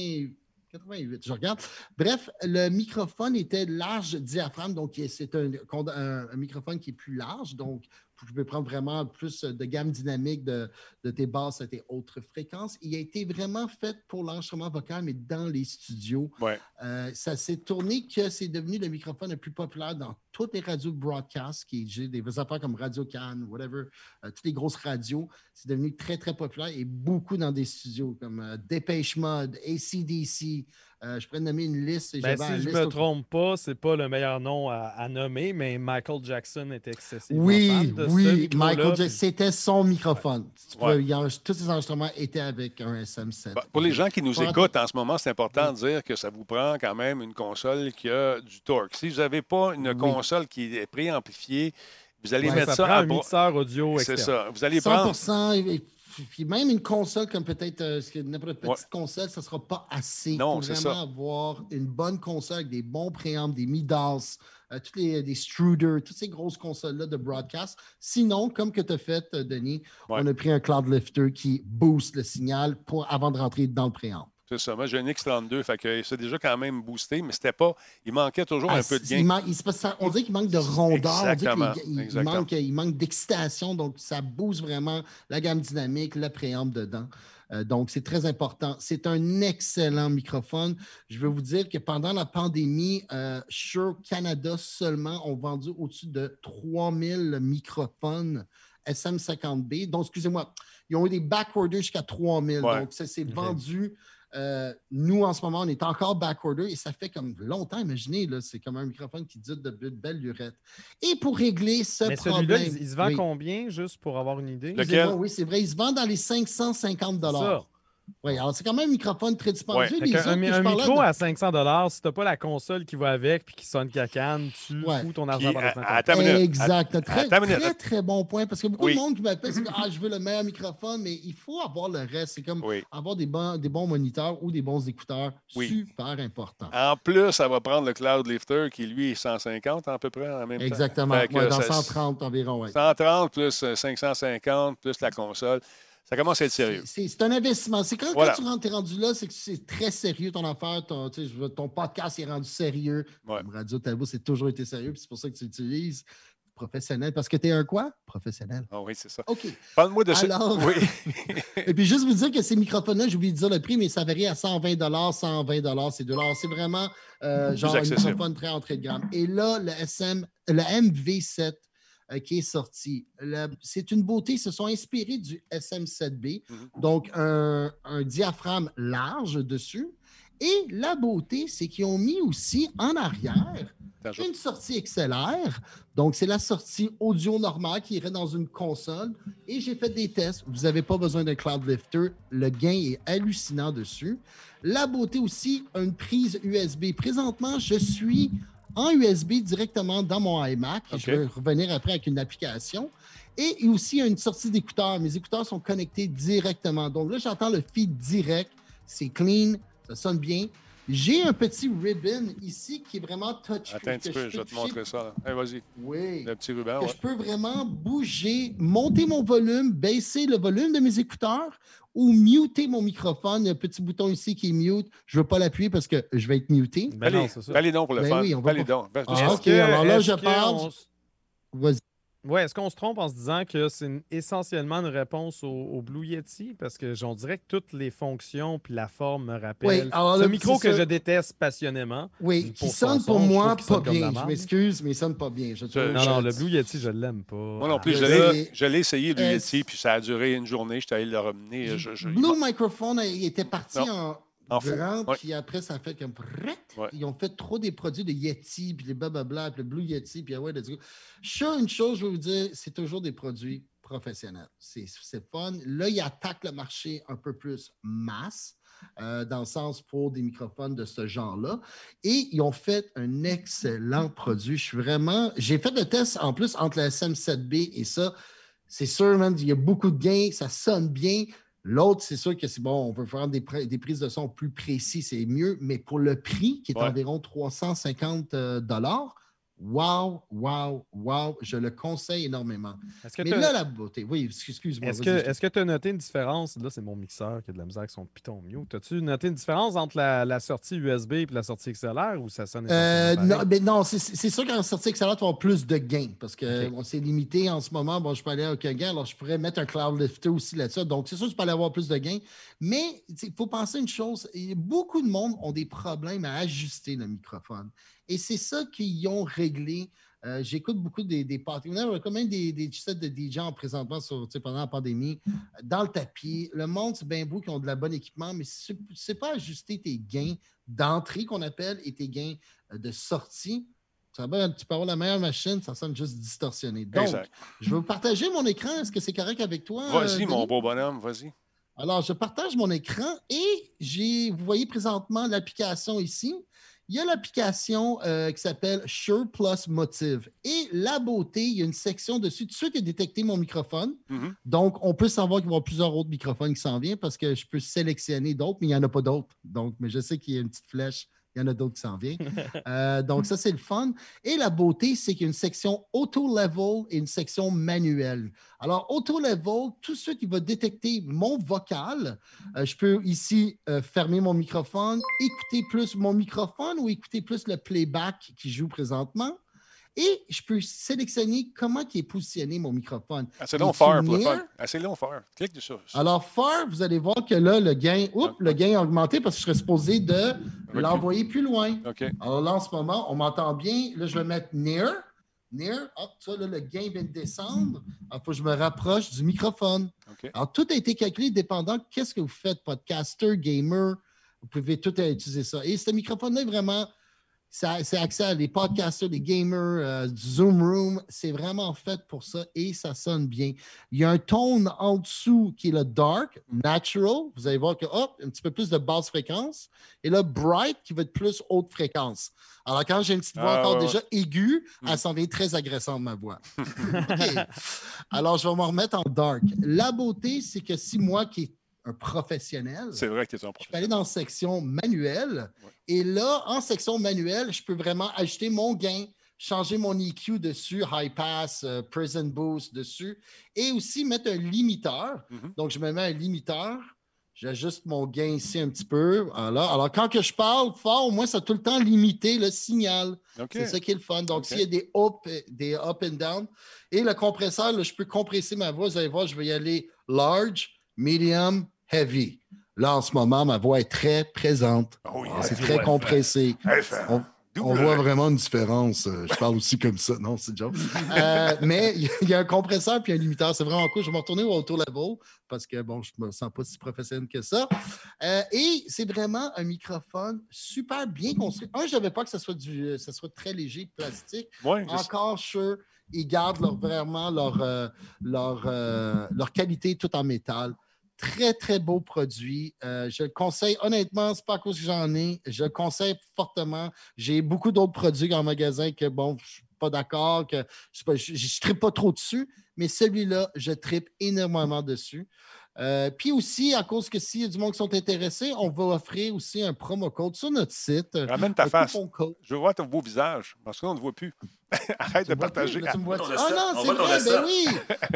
88, je regarde. Bref, le microphone était large diaphragme, donc c'est un, un, microphone qui est plus large, donc je peux prendre vraiment plus de gamme dynamique de, tes basses et tes autres fréquences. Il a été vraiment fait pour l'enregistrement vocal, mais dans les studios. Euh, ça s'est tourné que c'est devenu le microphone le plus populaire dans toutes les radios de broadcast, qui j'ai des affaires comme Radio Cannes, whatever, euh, toutes les grosses radios. C'est devenu très, très populaire et beaucoup dans des studios comme euh, Dépêche Mode, ACDC, euh, je pourrais nommer une liste. Ben, si je ne me trompe pas, c'est pas le meilleur nom à, nommer, mais Michael Jackson était excessivement Oui, de oui, Michael Jackson, c'était son microphone. tous ses enregistrements étaient avec un SM7. Bah, pour les gens qui nous écoutent en ce moment, c'est important de dire que ça vous prend quand même une console qui a du torque. Si vous n'avez pas une console qui est préamplifiée, vous allez mettre ça, ça prend un mixeur audio C'est ça. Vous allez 100 prendre puis même une console comme peut-être euh, n'importe quelle petite console, ça ne sera pas assez. Non, pour vraiment ça. avoir une bonne console avec des bons préambles, des Midas, euh, toutes les, des Struder, toutes ces grosses consoles-là de broadcast. Sinon, comme que tu as fait, euh, Denis, Ouais. on a pris un Cloud Lifter qui booste le signal pour, avant de rentrer dans le préamble. C'est ça. Moi, j'ai un X32, fait que c'est déjà quand même boosté, mais c'était pas. Il manquait toujours Ah, un peu de gain. il on dirait qu'il manque de rondeur, on dirait qu'il- Exactement, il, exactement. manque, il manque d'excitation, donc ça booste vraiment la gamme dynamique, le préamble dedans. Euh, donc, c'est très important. C'est un excellent microphone. Je veux vous dire que pendant la pandémie, euh, Shure Canada seulement ont vendu au-dessus de 3000 microphones SM50B. Donc, excusez-moi, ils ont eu des backorders jusqu'à 3000. Ouais. Donc, ça s'est vendu. Euh, nous, en ce moment, on est encore backorder et ça fait comme longtemps, imaginez, là, c'est comme un microphone qui dit de, de belles lurettes. Et pour régler ce Mais celui-là, problème. il, il se vend oui, combien, juste pour avoir une idée? Lequel? Oui, c'est vrai, il se vend dans les 550 Ça. Oui, alors c'est quand même un microphone très dispendieux. Un, micro de- à 500 si t'as pas la console qui va avec puis qui sonne cacane, tu Ouais. fous ton argent par à- la minute. Exact. Très, une minute. très, très bon point. Parce que beaucoup Oui. de monde qui m'appelle, c'est ah, je veux le meilleur microphone, mais il faut avoir le reste. C'est comme Oui. avoir des bons, des bons moniteurs ou des bons écouteurs. Oui. Super important. En plus, ça va prendre le Cloud Lifter qui, lui, est 150 à peu près en même temps. Exactement. Que Ouais, dans ça- 130 environ, oui. 130 plus euh, 550 plus la console. Ça commence à être sérieux. C'est c'est un investissement. C'est quand, tu rentres, t'es rendu là, c'est que c'est très sérieux ton affaire. Ton, ton podcast est rendu sérieux. Ouais. Radio Talbot, c'est toujours été sérieux, c'est pour ça que tu l'utilises. Professionnel. Parce que tu es un quoi? Professionnel. Ah oui, c'est ça. OK. Parle-moi de ça. Alors- Oui. Et puis juste vous dire que ces microphones-là, j'ai oublié de dire le prix, mais ça varie à 120 120 ces deux-là. C'est vraiment euh, genre un microphone très entrée de gamme. Et là, le SM, le MV7 euh, qui est sorti, c'est une beauté. Ils se sont inspirés du SM7B, Mhm. donc un, un diaphragme large dessus. Et la beauté, c'est qu'ils ont mis aussi en arrière une sortie XLR. Donc, c'est la sortie audio normale qui irait dans une console. Et j'ai fait des tests. Vous n'avez pas besoin d'un Cloud Lifter. Le gain est hallucinant dessus. La beauté aussi, une prise USB. Présentement, je suis en USB directement dans mon iMac. Je vais revenir après avec une application. Et aussi, il y a une sortie d'écouteurs. Mes écouteurs sont connectés directement. Donc là, j'entends le feed direct. C'est clean, ça sonne bien. J'ai un petit ribbon ici qui est vraiment touch. Attends un petit peu, je peux vais te montrer ça. Hey, vas-y, Oui. le petit ruban. Que ouais. je peux vraiment bouger, monter mon volume, baisser le volume de mes écouteurs ou muter mon microphone. Il y a un petit bouton ici qui est mute. Je ne veux pas l'appuyer parce que je vais être muté. Ben non, Allez, c'est ça. allez donc pour le Ben fun. oui, on va allez pas- donc. Ah, ok, que- alors là, je parle. Vas-y. Ouais, est-ce qu'on se trompe en se disant que c'est essentiellement une réponse au, au Blue Yeti? Parce que j'en dirais que toutes les fonctions puis la forme me rappellent. Oui, alors ce micro que ça. je déteste passionnément. Oui, qui sonne son pour son, moi pas bien. Je m'excuse, mais il sonne pas bien. Je, Je- Non, je- non, le Blue Yeti, je l'aime pas. Moi non plus, je je l'ai- sais. je l'ai essayé, le Est-ce- Yeti, puis ça a duré une journée. J'étais allé le ramener. Je, je- Blue Microphone il était parti Non. en, Ouais. puis après, ça fait comme. Ouais. Ils ont fait trop des produits de Yeti, puis les blablabla, puis le Blue Yeti, puis ah ouais, let's go. Sure, une chose, je vais vous dire, c'est toujours des produits professionnels. C'est c'est fun. Là, ils attaquent le marché un peu plus masse. euh, dans le sens pour des microphones de ce genre-là. Et ils ont fait un excellent produit. Je suis vraiment. J'ai fait le test en plus entre la SM7B et ça. C'est sûr, man, il y a beaucoup de gains, ça sonne bien. L'autre, c'est sûr que c'est bon, on peut faire des, pr- des prises de son plus précis, c'est mieux, mais pour le prix, qui est Ouais. environ 350 euh, dollars, wow, wow, wow, je le conseille énormément. Que Mais là, la beauté, oui, excuse-moi. Est-ce que tu as noté une différence? Là, c'est mon mixeur qui a de la misère avec son piton mute. As-tu noté une différence entre la, la sortie USB et la sortie XLR ou ça sonne Euh, non, ben non, c'est sûr qu'en sortie excellente, tu vas plus de gains parce que Ok. on s'est limité en ce moment. Bon, je peux aller avec un gain, alors je pourrais mettre un cloud lifter aussi là-dessus. Donc, c'est sûr que tu peux aller avoir plus de gains. Mais il faut penser une chose beaucoup de monde ont des problèmes à ajuster le microphone. Et c'est ça qu'ils ont réglé. Euh, J'écoute beaucoup des, des parties. On a quand même des, des sets de DJ en présentement sur, pendant la pandémie, dans le tapis. Le monde, c'est bien beau qui ont de la bonne équipement, mais c'est pas ajuster tes gains d'entrée qu'on appelle et tes gains euh, de sortie. Ça va, tu peux avoir la meilleure machine, ça sonne juste distorsionné. Donc, Exact. je vais vous partager mon écran. Est-ce que c'est correct avec toi? Vas-y, euh, mon Denis? beau bonhomme, vas-y. Alors, je partage mon écran et j'ai, vous voyez présentement l'application ici. Il y a l'application euh, qui s'appelle Sure Plus Motive. Et la beauté, il y a une section dessus. Tout de suite, il a détecté mon microphone. Mhm. Donc, on peut savoir qu'il va y avoir plusieurs autres microphones qui s'en viennent parce que je peux sélectionner d'autres, mais il n'y en a pas d'autres. Donc, mais je sais qu'il y a une petite flèche il y en a d'autres qui s'en viennent. Euh, donc, ça, c'est le fun. Et la beauté, c'est qu'il y a une section auto-level et une section manuelle. Alors, auto-level, tout de suite, il va détecter mon vocal. Euh, je peux ici euh, fermer mon microphone, écouter plus mon microphone ou écouter plus le playback qui joue présentement. Et je peux sélectionner comment est positionné mon microphone. Assez long pour le fun. Assez long far. Clique dessus. Alors, far, vous allez voir que là, le gain, oups, le gain a augmenté parce que je serais supposé de l'envoyer plus loin. Alors là, en ce moment, on m'entend bien. Là, je vais mettre near. Near. Hop, ça, là, le gain vient de descendre. Il faut que je me rapproche du microphone. Alors, tout a été calculé dépendant de qu'est-ce que vous faites, podcaster, gamer. Vous pouvez tout utiliser ça. Et ce microphone-là est vraiment, c'est accès à les podcasters, les gamers, euh, du Zoom Room. C'est vraiment fait pour ça et ça sonne bien. Il y a un tone en dessous qui est le dark, natural. Vous allez voir que, hop, un petit peu plus de basse fréquence. Et là, bright qui va être plus haute fréquence. Alors, quand j'ai une petite voix Ah, encore ouais, déjà aiguë, Mm. elle s'en vient très agressante, ma voix. Alors, je vais me remettre en dark. La beauté, c'est que si moi, qui est un professionnel, C'est vrai que tu es un je peux aller professionnel. dans la section manuelle. Ouais. Et là, en section manuelle, je peux vraiment ajouter mon gain, changer mon EQ dessus, high pass, euh, present boost dessus, et aussi mettre un limiteur. Mhm. Donc, je me mets un limiteur. J'ajuste mon gain ici un petit peu. Voilà. Alors, quand que je parle fort, au moins, ça a tout le temps limité le signal. C'est ça qui est le fun. Donc, s'il y a des up, des up and down, et le compresseur, là, je peux compresser ma voix. Vous allez voir, je vais y aller large, medium, heavy. Là, en ce moment, ma voix est très présente. Oh, yeah. C'est très compressé. On, voit vraiment une différence. Euh, Je parle aussi comme ça. Non, c'est joke. Euh, mais il y a- il y a un compresseur puis un limiteur. C'est vraiment cool. Je vais me retourner au auto level parce que, bon, je me sens pas si professionnel que ça. Euh, et c'est vraiment un microphone super bien construit. Un, je n'avais pas que ce soit, du, ce soit très léger, plastique. Ouais, Encore sûr, ils gardent leur- vraiment leur, euh, leur, euh, leur qualité tout en métal. Très, très beau produit. Euh, je le conseille, honnêtement, c'est pas à cause que j'en ai. Je le conseille fortement. J'ai beaucoup d'autres produits en magasin que, bon, je suis pas d'accord, que je ne tripe pas trop dessus, mais celui-là, je tripe énormément dessus. Euh, puis aussi, à cause que s'il y a du monde qui sont intéressés, on va offrir aussi un promo code sur notre site. Ramène ta face. Je veux voir ton beau visage. Parce que là, on ne te voit plus. Arrête de Tu plus, partager. là, tu me vois- Ah non, On c'est vrai, ben oui.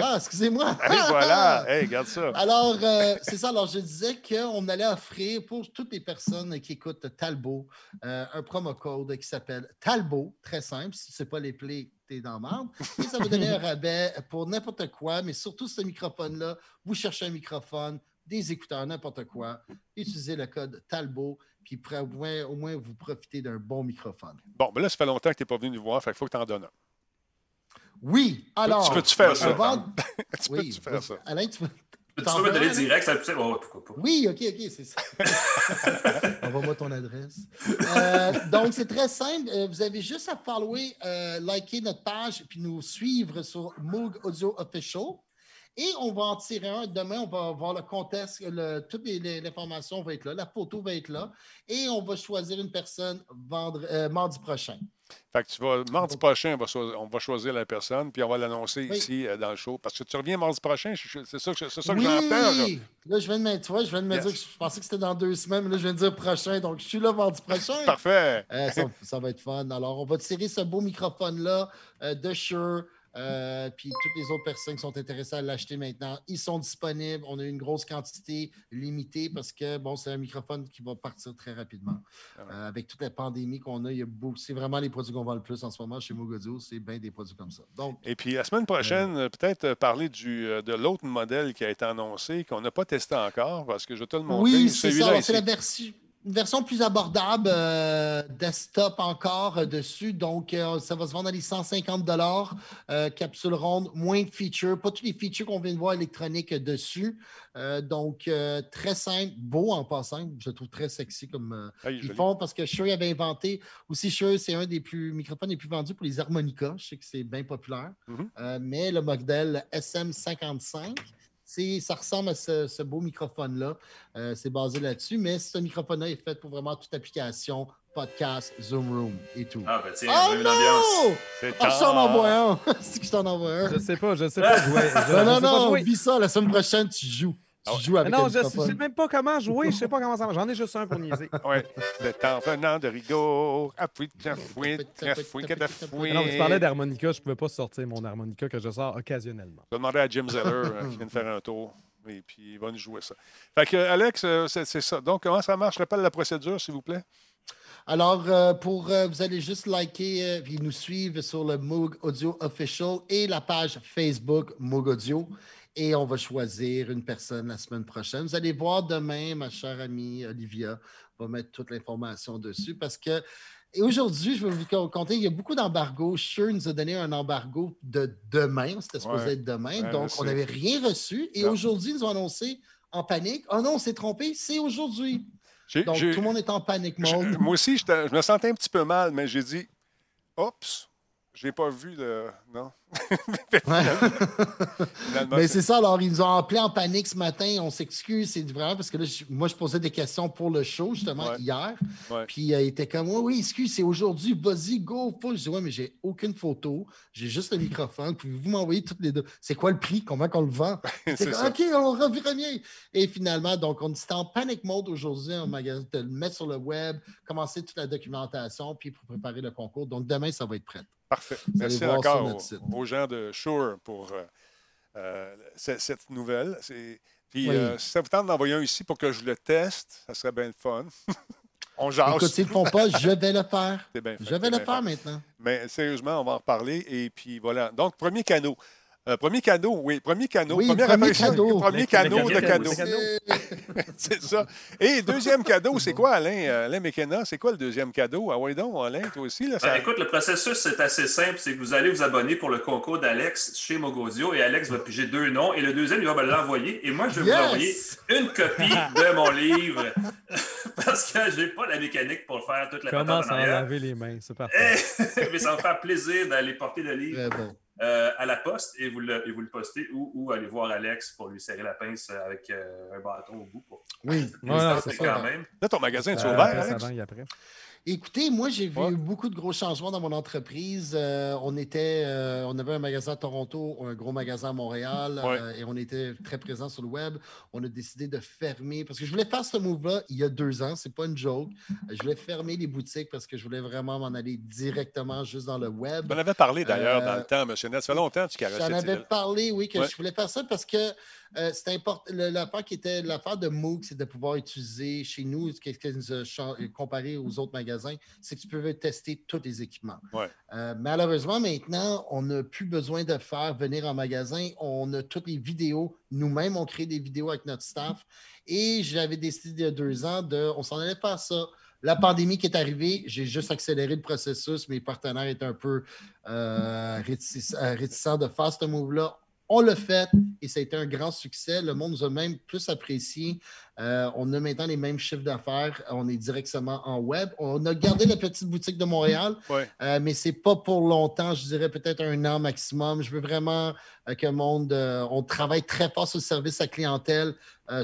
Ah, excusez-moi. Voilà. Hey, regarde ça. Alors, euh, c'est ça. Alors, je disais qu'on allait offrir pour toutes les personnes qui écoutent Talbot euh, un promo code qui s'appelle Talbot, très simple. Si ce n'est pas les plaies, t'es dans la merde. Et ça va donner un rabais pour n'importe quoi, mais surtout ce microphone-là. Vous cherchez un microphone, des écouteurs, n'importe quoi. Utilisez le code Talbot, puis au moins, au moins vous profitez d'un bon microphone. Bon, ben là, ça fait longtemps que tu n'es pas venu nous voir. Fait qu'il faut que tu en donnes un. Oui, alors. tu peux-tu faire ça? Tu Oui, peux-tu faire ça? Alain, tu peux. Tu peux me donner direct, ça peut ouais, ouais, pourquoi pas. Oui, OK, OK, c'est ça. Envoie-moi ton adresse. Euh, donc, c'est très simple. Euh, vous avez juste à follower, euh, liker notre page puis nous suivre sur Moog Audio Official. Et on va en tirer un. Demain, on va voir le contest. Le, toute les- les- l'information va être là. La photo va être là. Et on va choisir une personne vendre, euh, mardi prochain. Fait que tu vas, mardi prochain, on va, choisir, on va choisir la personne, puis on va l'annoncer Oui. ici euh, dans le show. Parce que tu reviens mardi prochain, c'est ça que, c'est ça que oui! j'entends. là. Là, je viens de me, tu vois, je viens de me Yes. dire que je pensais que c'était dans deux semaines, mais là, je viens de dire prochain. Donc, je suis là mardi prochain. Parfait. Euh, ça, ça va être fun. Alors, on va tirer ce beau microphone-là euh, de Shure. Euh, puis toutes les autres personnes qui sont intéressées à l'acheter maintenant, ils sont disponibles. On a une grosse quantité limitée parce que bon, c'est un microphone qui va partir très rapidement. Ah. Euh, avec toute la pandémie qu'on a, il y a beaucoup. C'est vraiment les produits qu'on vend le plus en ce moment chez Mogodio. C'est bien des produits comme ça. Donc, Et puis la semaine prochaine, euh, peut-être parler du, de l'autre modèle qui a été annoncé, qu'on n'a pas testé encore, parce que je vais te le montrer. Oui, c'est ça. C'est la version, une version plus abordable, euh, desktop encore euh, dessus. Donc, euh, ça va se vendre à les 150 euh, Capsule ronde, moins de features, pas tous les features qu'on vient de voir électroniques dessus. Donc, très simple, beau en passant. Je le trouve très sexy comme ils font parce que Shure avait inventé aussi Shure, c'est un des plus microphones les plus vendus pour les harmonicas. Je sais que c'est bien populaire. Mhm. Euh, mais le modèle SM55, c'est- ça ressemble à ce, ce beau microphone-là. Euh, c'est basé là-dessus, mais ce microphone-là est fait pour vraiment toute application podcast Zoom Room et tout. Ah, ben tiens, Oh même non! ambiance. C'est Ah, je t'en envoie un. C'est que je t'en envoie un. Je sais pas, je sais pas jouer. Je, Non, non, non, oublie ça. La semaine prochaine, tu joues. Tu Ah ouais. joues avec non, je microphone. sais même pas comment jouer, je sais pas comment ça marche. J'en ai juste un pour niaiser. Oui, le temps venant de rigo. Appuie, fouille, fouille, fouille. Non, mais tu parlais d'harmonica, je pouvais pas sortir mon harmonica que je sors occasionnellement. Je vais demander à Jim Zeller euh, qui vient de faire un tour. Et puis, il va nous jouer ça. Fait que, Alex, euh, c'est ça. Donc, comment ça marche? Rappelle la procédure, s'il vous plaît? Alors, euh, pour, euh, vous allez juste liker euh, et nous suivre sur le Moog Audio Official et la page Facebook Moog Audio. Et on va choisir une personne la semaine prochaine. Vous allez voir demain, ma chère amie Olivia va mettre toute l'information dessus parce que. Et aujourd'hui, je vais vous compter, il y a beaucoup d'embargos. Shure nous a donné un embargo de demain. C'était supposé Ouais. être demain. Ouais, donc, on n'avait rien reçu. Et aujourd'hui, ils nous ont annoncé en panique. Oh non, on s'est trompé, c'est aujourd'hui. Donc, tout le monde est en panique mode. moi aussi, je me sentais un petit peu mal, mais j'ai dit, oups, j'ai pas vu le. Non. Mais c'est- ça, alors ils nous ont appelé en panique ce matin. On s'excuse, c'est vraiment parce que là, je- moi, je posais des questions pour le show, justement, Ouais. hier. Ouais. Puis euh, il était comme, oui, oui, excuse, c'est aujourd'hui, vas-y, go, full. Je dis, ouais, mais j'ai aucune photo, j'ai juste le microphone. Pouvez-vous m'envoyer toutes les deux? C'est quoi le prix? Comment qu'on le vend? c'est. OK, on revient. Et finalement, donc, on était en panic mode aujourd'hui en magasin, de le mettre sur le web, commencer toute la documentation, puis pour préparer le concours. Donc, demain, ça va être prêt. Parfait. Merci encore aux, gens de Shure pour euh, euh, ce- cette nouvelle. Puis, Oui. euh, si ça vous tente d'envoyer un ici pour que je le teste, ça serait bien le fun. On jase. Écoute, s'ils ne font pas, je vais le faire. C'est bien fait, Je vais le faire maintenant. Mais sérieusement, on va en reparler. Et puis voilà. Donc, premier canot. Euh, premier cadeau, oui. Premier canot. Oui, première premier apparition- cadeau. Premier canot de cadeau, cadeau. c'est ça. Et deuxième cadeau, c'est quoi, Alain? Euh, Alain Mekena, c'est quoi le deuxième cadeau? Ah oui donc, Alain, toi aussi. Là, ça... Ben, écoute, le processus, c'est assez simple. C'est que vous allez vous abonner pour le concours d'Alex chez Mogodio et Alex va piger deux noms et le deuxième, il va me l'envoyer. Et moi, je vais Yes! vous envoyer une copie de mon livre parce que je n'ai pas la mécanique pour faire toute la à en arrière. laver les mains, c'est parfait. Eh, Mais ça va me faire plaisir d'aller porter le livre Très bon. Euh, à la poste et vous le, et vous le postez ou, ou aller voir Alex pour lui serrer la pince avec euh, un bâton au bout. Pour... Oui. Non, c'est c'est quand ça. même. Là, ton magasin est Ça ouvert, Alex? avant et après. Écoutez, moi, j'ai vu Ouais. beaucoup de gros changements dans mon entreprise. Euh, on était, euh, on avait un magasin à Toronto, un gros magasin à Montréal, Ouais. euh, et on était très présents sur le web. On a décidé de fermer parce que je voulais faire ce move-là il y a deux ans. C'est pas une joke. Je voulais fermer les boutiques parce que je voulais vraiment m'en aller directement juste dans le web. Tu en avais parlé d'ailleurs dans le temps, monsieur Net. Ça fait longtemps que tu caressais J'en avais parlé, oui, que Ouais. je voulais faire ça parce que euh, c'était important. L'affaire qui était l'affaire de MOOC, c'est de pouvoir utiliser chez nous, ce qui nous a comparé aux autres magasins, c'est que tu peux tester tous les équipements. Ouais. Euh, malheureusement, maintenant, on n'a plus besoin de faire venir en magasin. On a toutes les vidéos. Nous-mêmes, on crée des vidéos avec notre staff. Et j'avais décidé il y a deux ans de. On s'en allait faire ça. La pandémie qui est arrivée, j'ai juste accéléré le processus. Mes partenaires étaient un peu euh, réticents de faire ce move-là. On l'a fait et ça a été un grand succès. Le monde nous a même plus apprécié. Euh, on a maintenant les mêmes chiffres d'affaires. On est directement en web. On a gardé la petite boutique de Montréal, Ouais. euh, mais ce n'est pas pour longtemps. Je dirais peut-être un an maximum. Je veux vraiment euh, que le monde. on travaille très fort sur le service à clientèle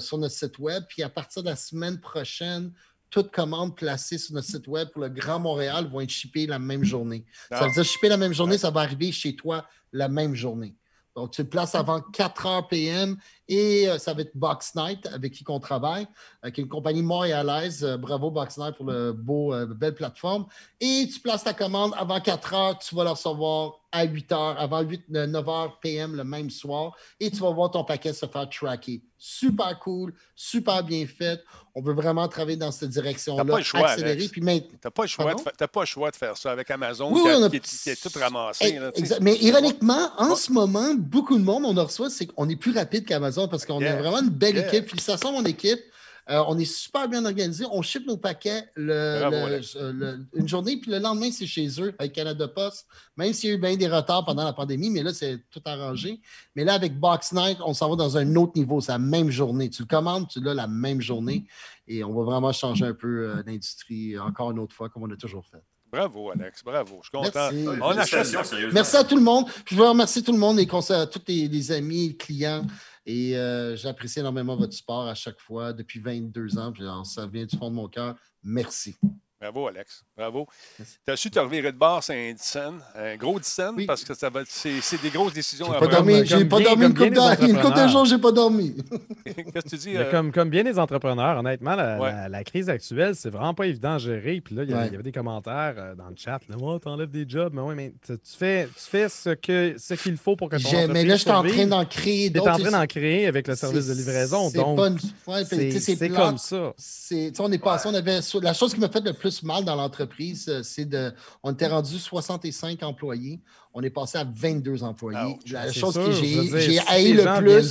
sur notre site web. Puis à partir de la semaine prochaine, toutes commandes placées sur notre site web pour le Grand Montréal vont être shippées la même journée. Ça veut dire shipper la même journée, ça va arriver chez toi la même journée. Donc, tu le places avant 4 heures PM et euh, ça va être Box Night avec qui on travaille, euh, qui est une compagnie montréalaise. Euh, bravo Box Night pour le beau, euh, belle plateforme. Et tu places ta commande avant 4 heures, tu vas la recevoir à 8 heures, avant 8, 9 heures PM le même soir et tu vas voir ton paquet se faire tracker. Super cool, super bien fait. On veut vraiment travailler dans cette direction-là, accélérer. Tu n'as pas, pas le choix de faire ça avec Amazon Oui, qui, a- qui est, qui est tout ramassé. Là. Mais ironiquement, en Ouais. ce moment, beaucoup de monde, on en reçoit, c'est qu'on est plus rapide qu'Amazon parce qu'on Yeah. a vraiment une belle Yeah. équipe. Félicitations mon équipe. Euh, on est super bien organisé. On ship nos paquets le- Bravo, le- Alex. euh, le- une journée, puis le lendemain, c'est chez eux avec Canada Post. Même s'il y a eu bien des retards pendant la pandémie, mais là, c'est tout arrangé. Mais là, avec Box Night, on s'en va dans un autre niveau. C'est la même journée. Tu le commandes, tu l'as la même journée. Et on va vraiment changer un peu euh, l'industrie encore une autre fois, comme on a toujours fait. Bravo, Alex. Bravo. Je suis content. Merci. On. Félicitations, sérieusement. Merci à tout le monde. Je veux remercier tout le monde et conseils à tous les, les amis, les clients. Et euh, j'apprécie énormément votre support à chaque fois depuis 22 ans. Ça vient du fond de mon cœur. Merci. Bravo, Alex. Bravo. Tu as su te revirer de bord, c'est un dixaine, un gros dixaine, parce que ça va, c'est, c'est des grosses décisions J'ai à pas prendre. dormi, j'ai pas dormi comme une couple de, une couple de entrepreneurs. jours, j'ai pas dormi. Qu'est-ce que tu dis? Euh, comme, comme bien les entrepreneurs, honnêtement, la, Ouais. la- la crise actuelle, c'est vraiment pas évident à gérer. Puis là, il y, avait- Ouais. il y avait des commentaires euh, dans le chat. Là, oh, t'enlèves des jobs. Mais oui, mais tu, fais, tu fais ce que ce qu'il faut pour que ton J'ai- mais là, je suis en train d'en créer Tu es en d'autres. train d'en créer avec le service de livraison. C'est Donc, c'est comme ça. On est passé, on avait, la chose qui m'a fait le plus mal dans l'entreprise, euh, c'est de, on était rendu 65 employés, on est passé à 22 employés. La chose sûr, que j'ai dire, j'ai si haï le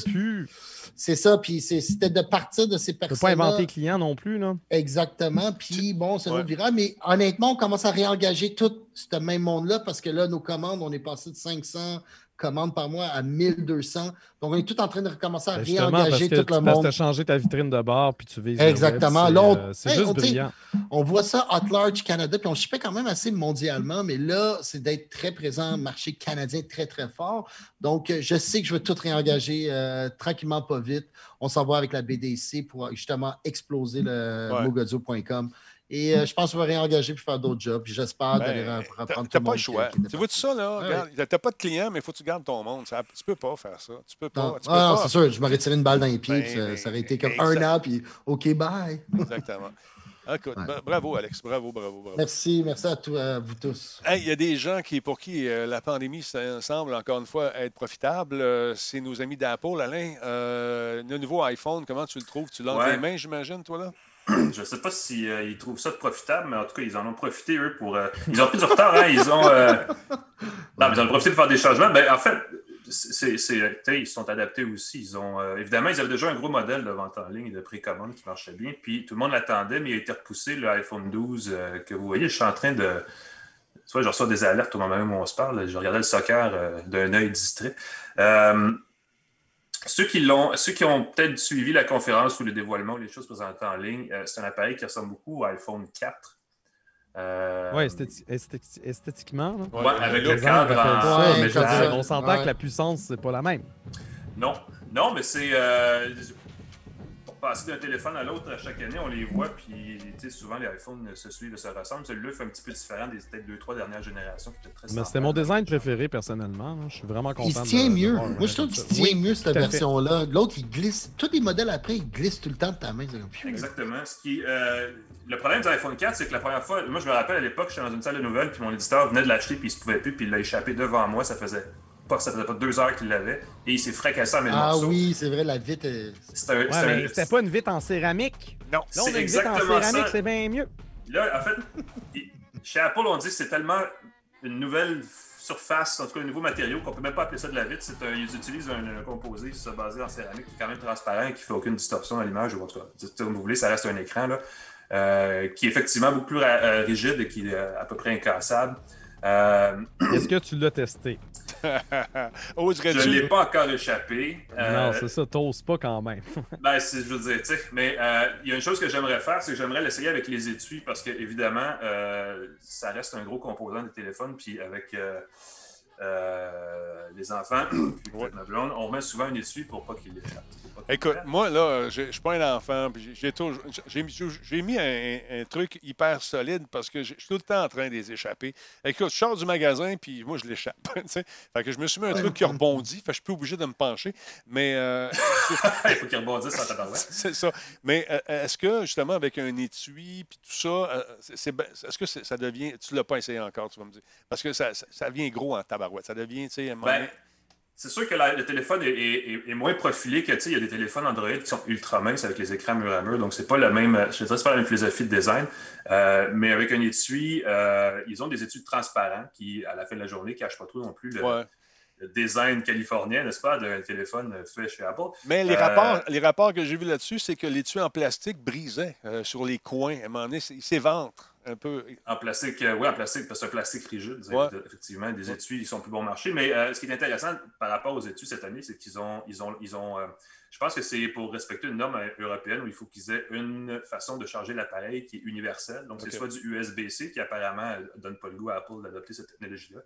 plus, c'est ça, puis c'est- c'était de partir de ces Tu peux personnes. pas inventer client non plus. Là. Exactement. Puis bon, c'est Ouais. notre virage. Mais honnêtement, on commence à réengager tout ce même monde-là parce que là, nos commandes, on est passé de 500 commandes par mois à 1200. Donc, on est tout en train de recommencer à Ben, réengager que tout tu le parce que monde. t'as changé ta vitrine de bar puis tu vises Exactement. c'est, euh, c'est hey, juste on- tu brillant. On voit ça at large Canada, puis on shippait quand même assez mondialement, mais là, c'est d'être très présent, marché canadien très, très fort. Donc, euh, je sais que je vais tout réengager euh, tranquillement, pas vite. On s'en va avec la BDC pour justement exploser le Ouais. mogodio.com. Et euh, je pense qu'on va réengager puis faire d'autres jobs. Puis j'espère d'aller Ben, reprendre t'as- tout pas monde le choix. Tu vois tout ça, là? Ouais. T'as pas de client, mais il faut que tu gardes ton monde. Ça- tu peux pas faire ça. Tu peux pas. Non, ah, non, c'est sûr, je m'aurais tiré une balle dans les pieds, Ben, ça, ben, ça aurait été comme exact. un an, puis OK, bye. Exactement. Écoute, Ouais. bravo, Alex. Bravo, bravo, bravo. Merci, merci à, tous- à vous tous. Hey, Il y a des gens qui, pour qui euh, la pandémie ça semble encore une fois être profitable. Euh, c'est nos amis d'Apple. Alain, euh, le nouveau iPhone, comment tu le trouves? Tu l'as Ouais. les mains, j'imagine, toi, là? Je ne sais pas s'ils ils trouvent ça profitable, mais en tout cas, ils en ont profité, eux, pour. euh, ils ont pris du retard, hein? Ils ont. euh, Non, mais ils ont profité pour faire des changements. Ben, en fait, c'est, ils se sont adaptés aussi. Ils ont, euh, évidemment, ils avaient déjà un gros modèle de vente en ligne et de précommande qui marchait bien. Puis tout le monde l'attendait, mais il a été repoussé, le iPhone 12 euh, que vous voyez. Je suis en train de. Tu vois, je reçois des alertes au moment même où on se parle. Je regardais le soccer euh, d'un œil distrait. Ceux qui l'ont, ceux qui ont peut-être suivi la conférence ou le dévoilement ou les choses présentées en ligne, euh, c'est un appareil qui ressemble beaucoup au iPhone 4. Euh, Ouais, esthéti- esthéti- esthétiquement. là. ouais, avec le cadre en Ouais, mais je dire, ça. on s'entend Ouais. que la puissance, c'est pas la même. Non, non, mais c'est. euh, passer d'un téléphone à l'autre à chaque année, on les voit, puis souvent les iPhones se suivent et se ressemblent. Celui-là fait un petit peu différent des peut-être deux, trois dernières générations qui étaient très Mais c'était mon design préféré, personnellement. là. Je suis vraiment content. Il se de- tient de mieux. voir Moi, je trouve comme qu'il se tient Oui, mieux, cette version-là. L'autre, il glisse. Tous les modèles après, ils glissent tout le temps de ta main. Exactement. Ce qui, euh, le problème du iPhone 4, c'est que la première fois, moi je me rappelle à l'époque, j'étais dans une salle de nouvelles, puis mon éditeur venait de l'acheter, puis il se pouvait plus, puis il l'a échappé devant moi. Ça faisait pas, ça faisait pas deux heures qu'il l'avait, et il s'est fracassé en mille Ah morceaux. oui, c'est vrai, la vitre. est- C'était Ouais, un- pas une vitre en céramique. Non. Là, on C'est a une vitre en exactement céramique, ça. c'est bien mieux. Là, en fait, chez Apple, on dit que c'est tellement une nouvelle surface, en tout cas un nouveau matériau, qu'on peut même pas appeler ça de la vitre. Un- ils utilisent un, un composé se basé en céramique qui est quand même transparent et qui fait aucune distorsion à l'image, ou en tout cas, comme vous voulez, ça reste un écran, là, euh, qui est effectivement beaucoup plus euh, rigide et qui est euh, à peu près incassable. Euh, Est-ce que tu l'as testé? je ne l'ai pas encore échappé. Euh, Non, c'est ça, t'oses pas quand même. Ben, c'est, je veux dire, tu sais, mais euh, il y a une chose que j'aimerais faire, c'est que j'aimerais l'essayer avec les étuis parce que, évidemment, euh, ça reste un gros composant des téléphones. Puis avec euh, les enfants, puis peut-être ma blonde, on remet souvent un étui pour pas qu'il échappe. Pour pas qu'il Écoute, moi, là, je suis pas un enfant, puis j'ai- j'ai toujours- j'ai mis, un, un truc hyper solide parce que je suis tout le temps en train de les échapper. Écoute, je sors du magasin, puis moi, je l'échappe. fait que je me suis mis un truc qui rebondit, fait que je suis plus obligé de me pencher. Mais euh, il faut qu'il rebondisse en tabarouette. c'est ça. Mais euh, est-ce que, justement, avec un étui, puis tout ça, euh, ben- est-ce que ça devient. Tu l'as pas essayé encore, tu vas me dire. Parce que ça, ça, ça devient gros en tabarouette. Ça devient, tu sais, à un moment Ben, c'est sûr que la- le téléphone est, est- est- est moins profilé que, tu sais, il y a des téléphones Android qui sont ultra minces avec les écrans mur à mur, donc c'est pas le même, je dirais, c'est pas la même philosophie de design. Euh, mais avec un étui, euh, ils ont des étuis transparents qui, à la fin de la journée, cachent pas trop non plus le, Ouais. design californien, n'est-ce pas, d'un téléphone fait chez Apple. Mais les, Euh, rapports, les rapports que j'ai vus là-dessus, c'est que l'étui en plastique brisait euh, sur les coins. À un moment donné, il s'éventre un peu. En plastique, euh, oui, en plastique, parce que c'est un plastique rigide. Ouais. Effectivement, des étuis, ils sont plus bon marché. Mais euh, ce qui est intéressant par rapport aux étuis cette année, c'est qu'ils ont, ils ont, ils ont euh, je pense que c'est pour respecter une norme européenne où il faut qu'ils aient une façon de charger l'appareil qui est universelle. Donc, c'est soit du USB-C qui apparemment ne donne pas le goût à Apple d'adopter cette technologie-là,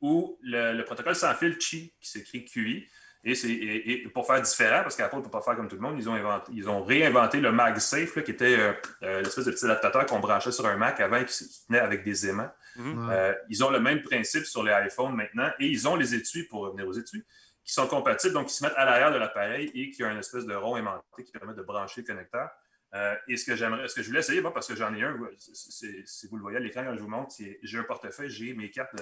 ou le, le protocole sans fil QI qui s'écrit QI Et, pour faire différent, parce qu'Apple ne peut pas faire comme tout le monde, ils ont, inventé, ils ont réinventé le MagSafe, qui était euh, euh, l'espèce de petit adaptateur qu'on branchait sur un Mac avant qui, tenait avec des aimants. Mhm. Euh, ils ont le même principe sur les iPhones maintenant et ils ont les étuis, pour revenir aux étuis, qui sont compatibles, donc qui se mettent à l'arrière de l'appareil et qui ont une espèce de rond aimanté qui permet de brancher le connecteur. et ce que j'aimerais, ce que je voulais essayer, moi, parce que j'en ai un, si vous le voyez à l'écran quand je vous montre, j'ai un portefeuille, j'ai mes cartes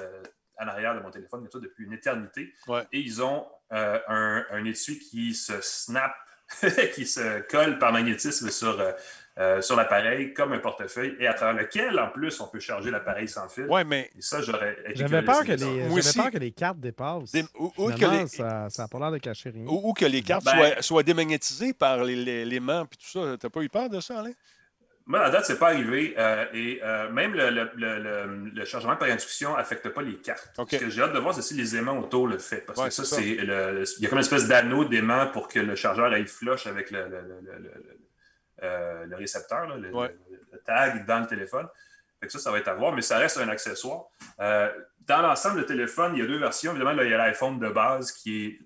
à l'arrière de mon téléphone depuis une éternité. Et ils ont euh, un, un, étui qui se snap, qui se colle par magnétisme sur, euh, euh, sur l'appareil comme un portefeuille et à travers lequel, en plus, on peut charger l'appareil sans fil. Oui, mais. Et ça, j'aurais. J'avais peur, que les, peur que les cartes dépassent. ou, que les... ça n'a pas l'air de cacher rien. Ou, que les cartes ben- soient, soient, démagnétisées par les, les, les mains et tout ça. T'as pas eu peur de ça, Alain? Moi, à date, ce n'est pas arrivé. Euh, et euh, même le, le, le, chargement par induction n'affecte pas les cartes. Ce que j'ai hâte de voir, c'est si les aimants autour le font. Parce que ça, c'est. Il y a comme une espèce d'anneau d'aimant pour que le chargeur aille flush avec le, euh, récepteur, le, tag dans le téléphone. Fait que ça, ça va être à voir, mais ça reste un accessoire. dans l'ensemble, le téléphone, il y a deux versions. Évidemment, il y a l'iPhone de base qui est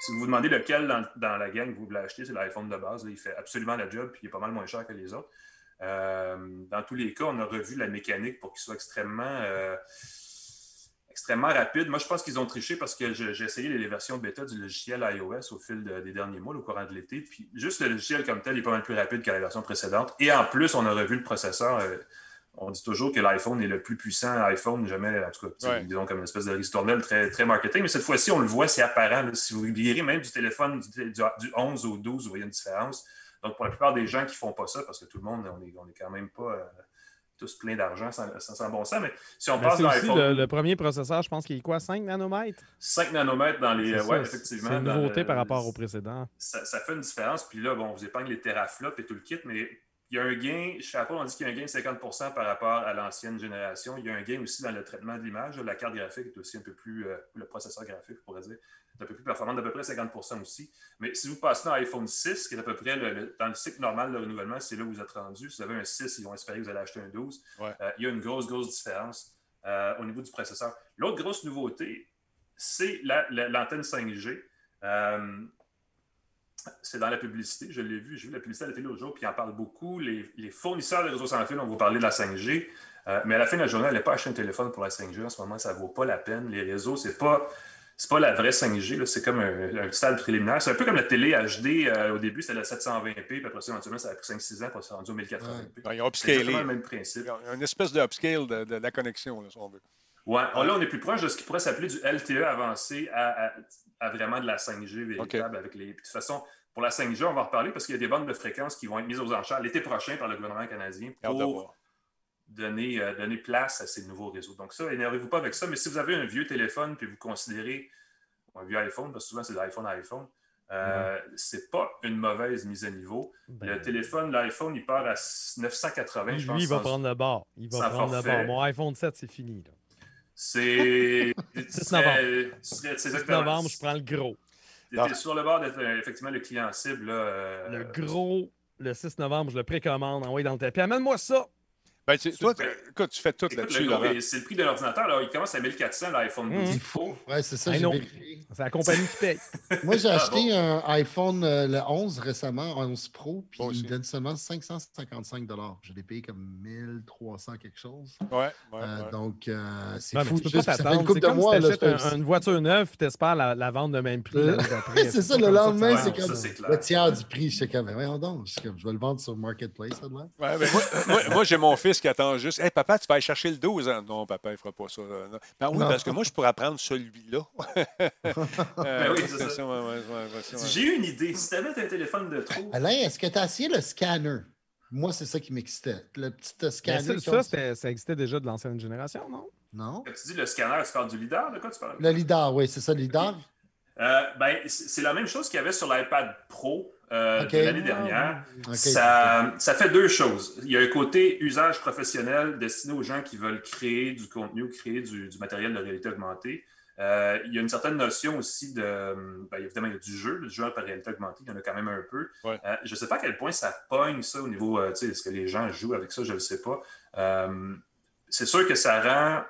si vous vous demandez lequel dans, la gang vous voulez acheter, c'est l'iPhone de base. il fait absolument la job, puis il est pas mal moins cher que les autres. Euh, dans tous les cas, on a revu la mécanique pour qu'il soit extrêmement, euh, extrêmement rapide. Moi, je pense qu'ils ont triché parce que j'ai essayé les versions bêta du logiciel iOS au fil des derniers mois, au courant de l'été. Puis juste le logiciel comme tel est pas mal plus rapide que la version précédente. Et en plus, on a revu le processeur. Euh, on dit toujours que l'iPhone est le plus puissant iPhone jamais, en tout cas, disons comme une espèce de ristournelle très, très marketing. Mais cette fois-ci, on le voit, c'est apparent. Si vous virez même du téléphone du, du, 11 au 12, vous voyez une différence. Donc, pour la plupart des gens qui ne font pas ça, parce que tout le monde, on n'est on est quand même pas euh, tous pleins d'argent sans, sans, bon sens, mais si on passe dans l'iPhone... Le, premier processeur, je pense qu'il est quoi, 5 nanomètres? 5 nanomètres dans les... Oui, effectivement. C'est une nouveauté par rapport au précédent. Ça, fait une différence. Puis là, bon, on vous épargne les teraflops et tout le kit, mais il y a un gain, chez Apple, on dit qu'il y a un gain de 50% par rapport à l'ancienne génération. Il y a un gain aussi dans le traitement de l'image. La carte graphique est aussi un peu plus, euh, le processeur graphique, je pourrais dire, est un peu plus performant, d'à peu près 50% aussi. Mais si vous passez dans l'iPhone 6, qui est à peu près dans le cycle normal de renouvellement, c'est là où vous êtes rendu. Si vous avez un 6, ils vont espérer que vous allez acheter un 12. Euh, il y a une grosse, grosse différence euh, au niveau du processeur. L'autre grosse nouveauté, c'est l'antenne 5G. Euh, c'est dans la publicité, je l'ai vu, j'ai vu la publicité à la télé l'autre jour, puis ils en parlent beaucoup. Les, fournisseurs de réseaux sans fil ont vous parler de la 5G, mais à la fin de la journée, elle n'est pas acheter un téléphone pour la 5G en ce moment, ça ne vaut pas la peine. Les réseaux, c'est pas c'est pas la vraie 5G, c'est comme un, stade préliminaire. C'est un peu comme la télé HD. Euh, au début, c'était la 720p, puis après ça, éventuellement, ça a pris 5-6 ans pour se rendre au 1080p. ils ont upscalé. C'est le même principe. Il y a une espèce de upscale de, la connexion, là, si on veut. Ouais. Là, on est plus proche de ce qui pourrait s'appeler du LTE avancé à, vraiment de la 5G véritable. Avec les... de toute façon, pour la 5G, on va en reparler parce qu'il y a des bandes de fréquences qui vont être mises aux enchères l'été prochain par le gouvernement canadien pour donner, euh, donner place à ces nouveaux réseaux. Donc ça, énervez-vous pas avec ça, mais si vous avez un vieux téléphone puis vous considérez un vieux iPhone, parce que souvent c'est l'iPhone à iPhone, euh, c'est pas une mauvaise mise à niveau. Ben le téléphone, l'iPhone, il part à 980, je pense. Lui, il va prendre le bord. Il va prendre le bord. Mon iPhone 7, c'est fini. C'est. 6 novembre. 6 novembre, je prends le gros. Tu es sur le bord d'être euh, effectivement le client cible. Là, le gros, le 6 novembre, je le précommande, envoyé dans le tapis. Amène-moi ça. Ben, toi, écoute, tu fais tout là-dessus. C'est le prix de l'ordinateur. Il commence à 1400 l'iPhone 12 Il faut. Oui, c'est ça, j'ai vérifié. C'est la compagnie qui paye. Moi, j'ai acheté un iPhone euh, le 11 récemment, 11 Pro, puis il me donne seulement 555 Je l'ai payé comme 1300 quelque chose. Ouais, ouais, euh, Donc, euh, c'est fou. Tu peux pas t'attendre. C'est comme mois, si tu une voiture neuve, tu espères la, la vendre de même prix. c'est ça, le lendemain, c'est comme le tiers du prix. Je sais comme, voyons donc, je vais le vendre sur Marketplace. Moi, j'ai mon fils qui attend juste Hey, papa, tu vas aller chercher le 12 ans. Non, papa, il ne fera pas ça. Ben oui, parce que moi, je pourrais prendre celui-là. ben oui, c'est ça. J'ai eu une idée. Si tu avais un téléphone de trop. Alain, est-ce que tu as essayé le scanner? Moi, c'est ça qui m'excitait. Le petit scanner. ça, ça existait déjà de l'ancienne génération, non? Non. Quand tu dis le scanner, tu parles du LIDAR? De quoi tu parles? Le LIDAR, oui, c'est ça, le LIDAR. Euh, ben, c'est la même chose qu'il y avait sur l'iPad Pro euh, l'année dernière. ça, ça, fait deux choses. Il y a un côté usage professionnel destiné aux gens qui veulent créer du contenu ou créer du, matériel de réalité augmentée. Euh, il y a une certaine notion aussi de. Ben, évidemment, il y a du jeu, du jeu par réalité augmentée, il y en a quand même un peu. Euh, je ne sais pas à quel point ça pogne ça au niveau. est-ce que les gens jouent avec ça Je ne sais pas. c'est sûr que ça rend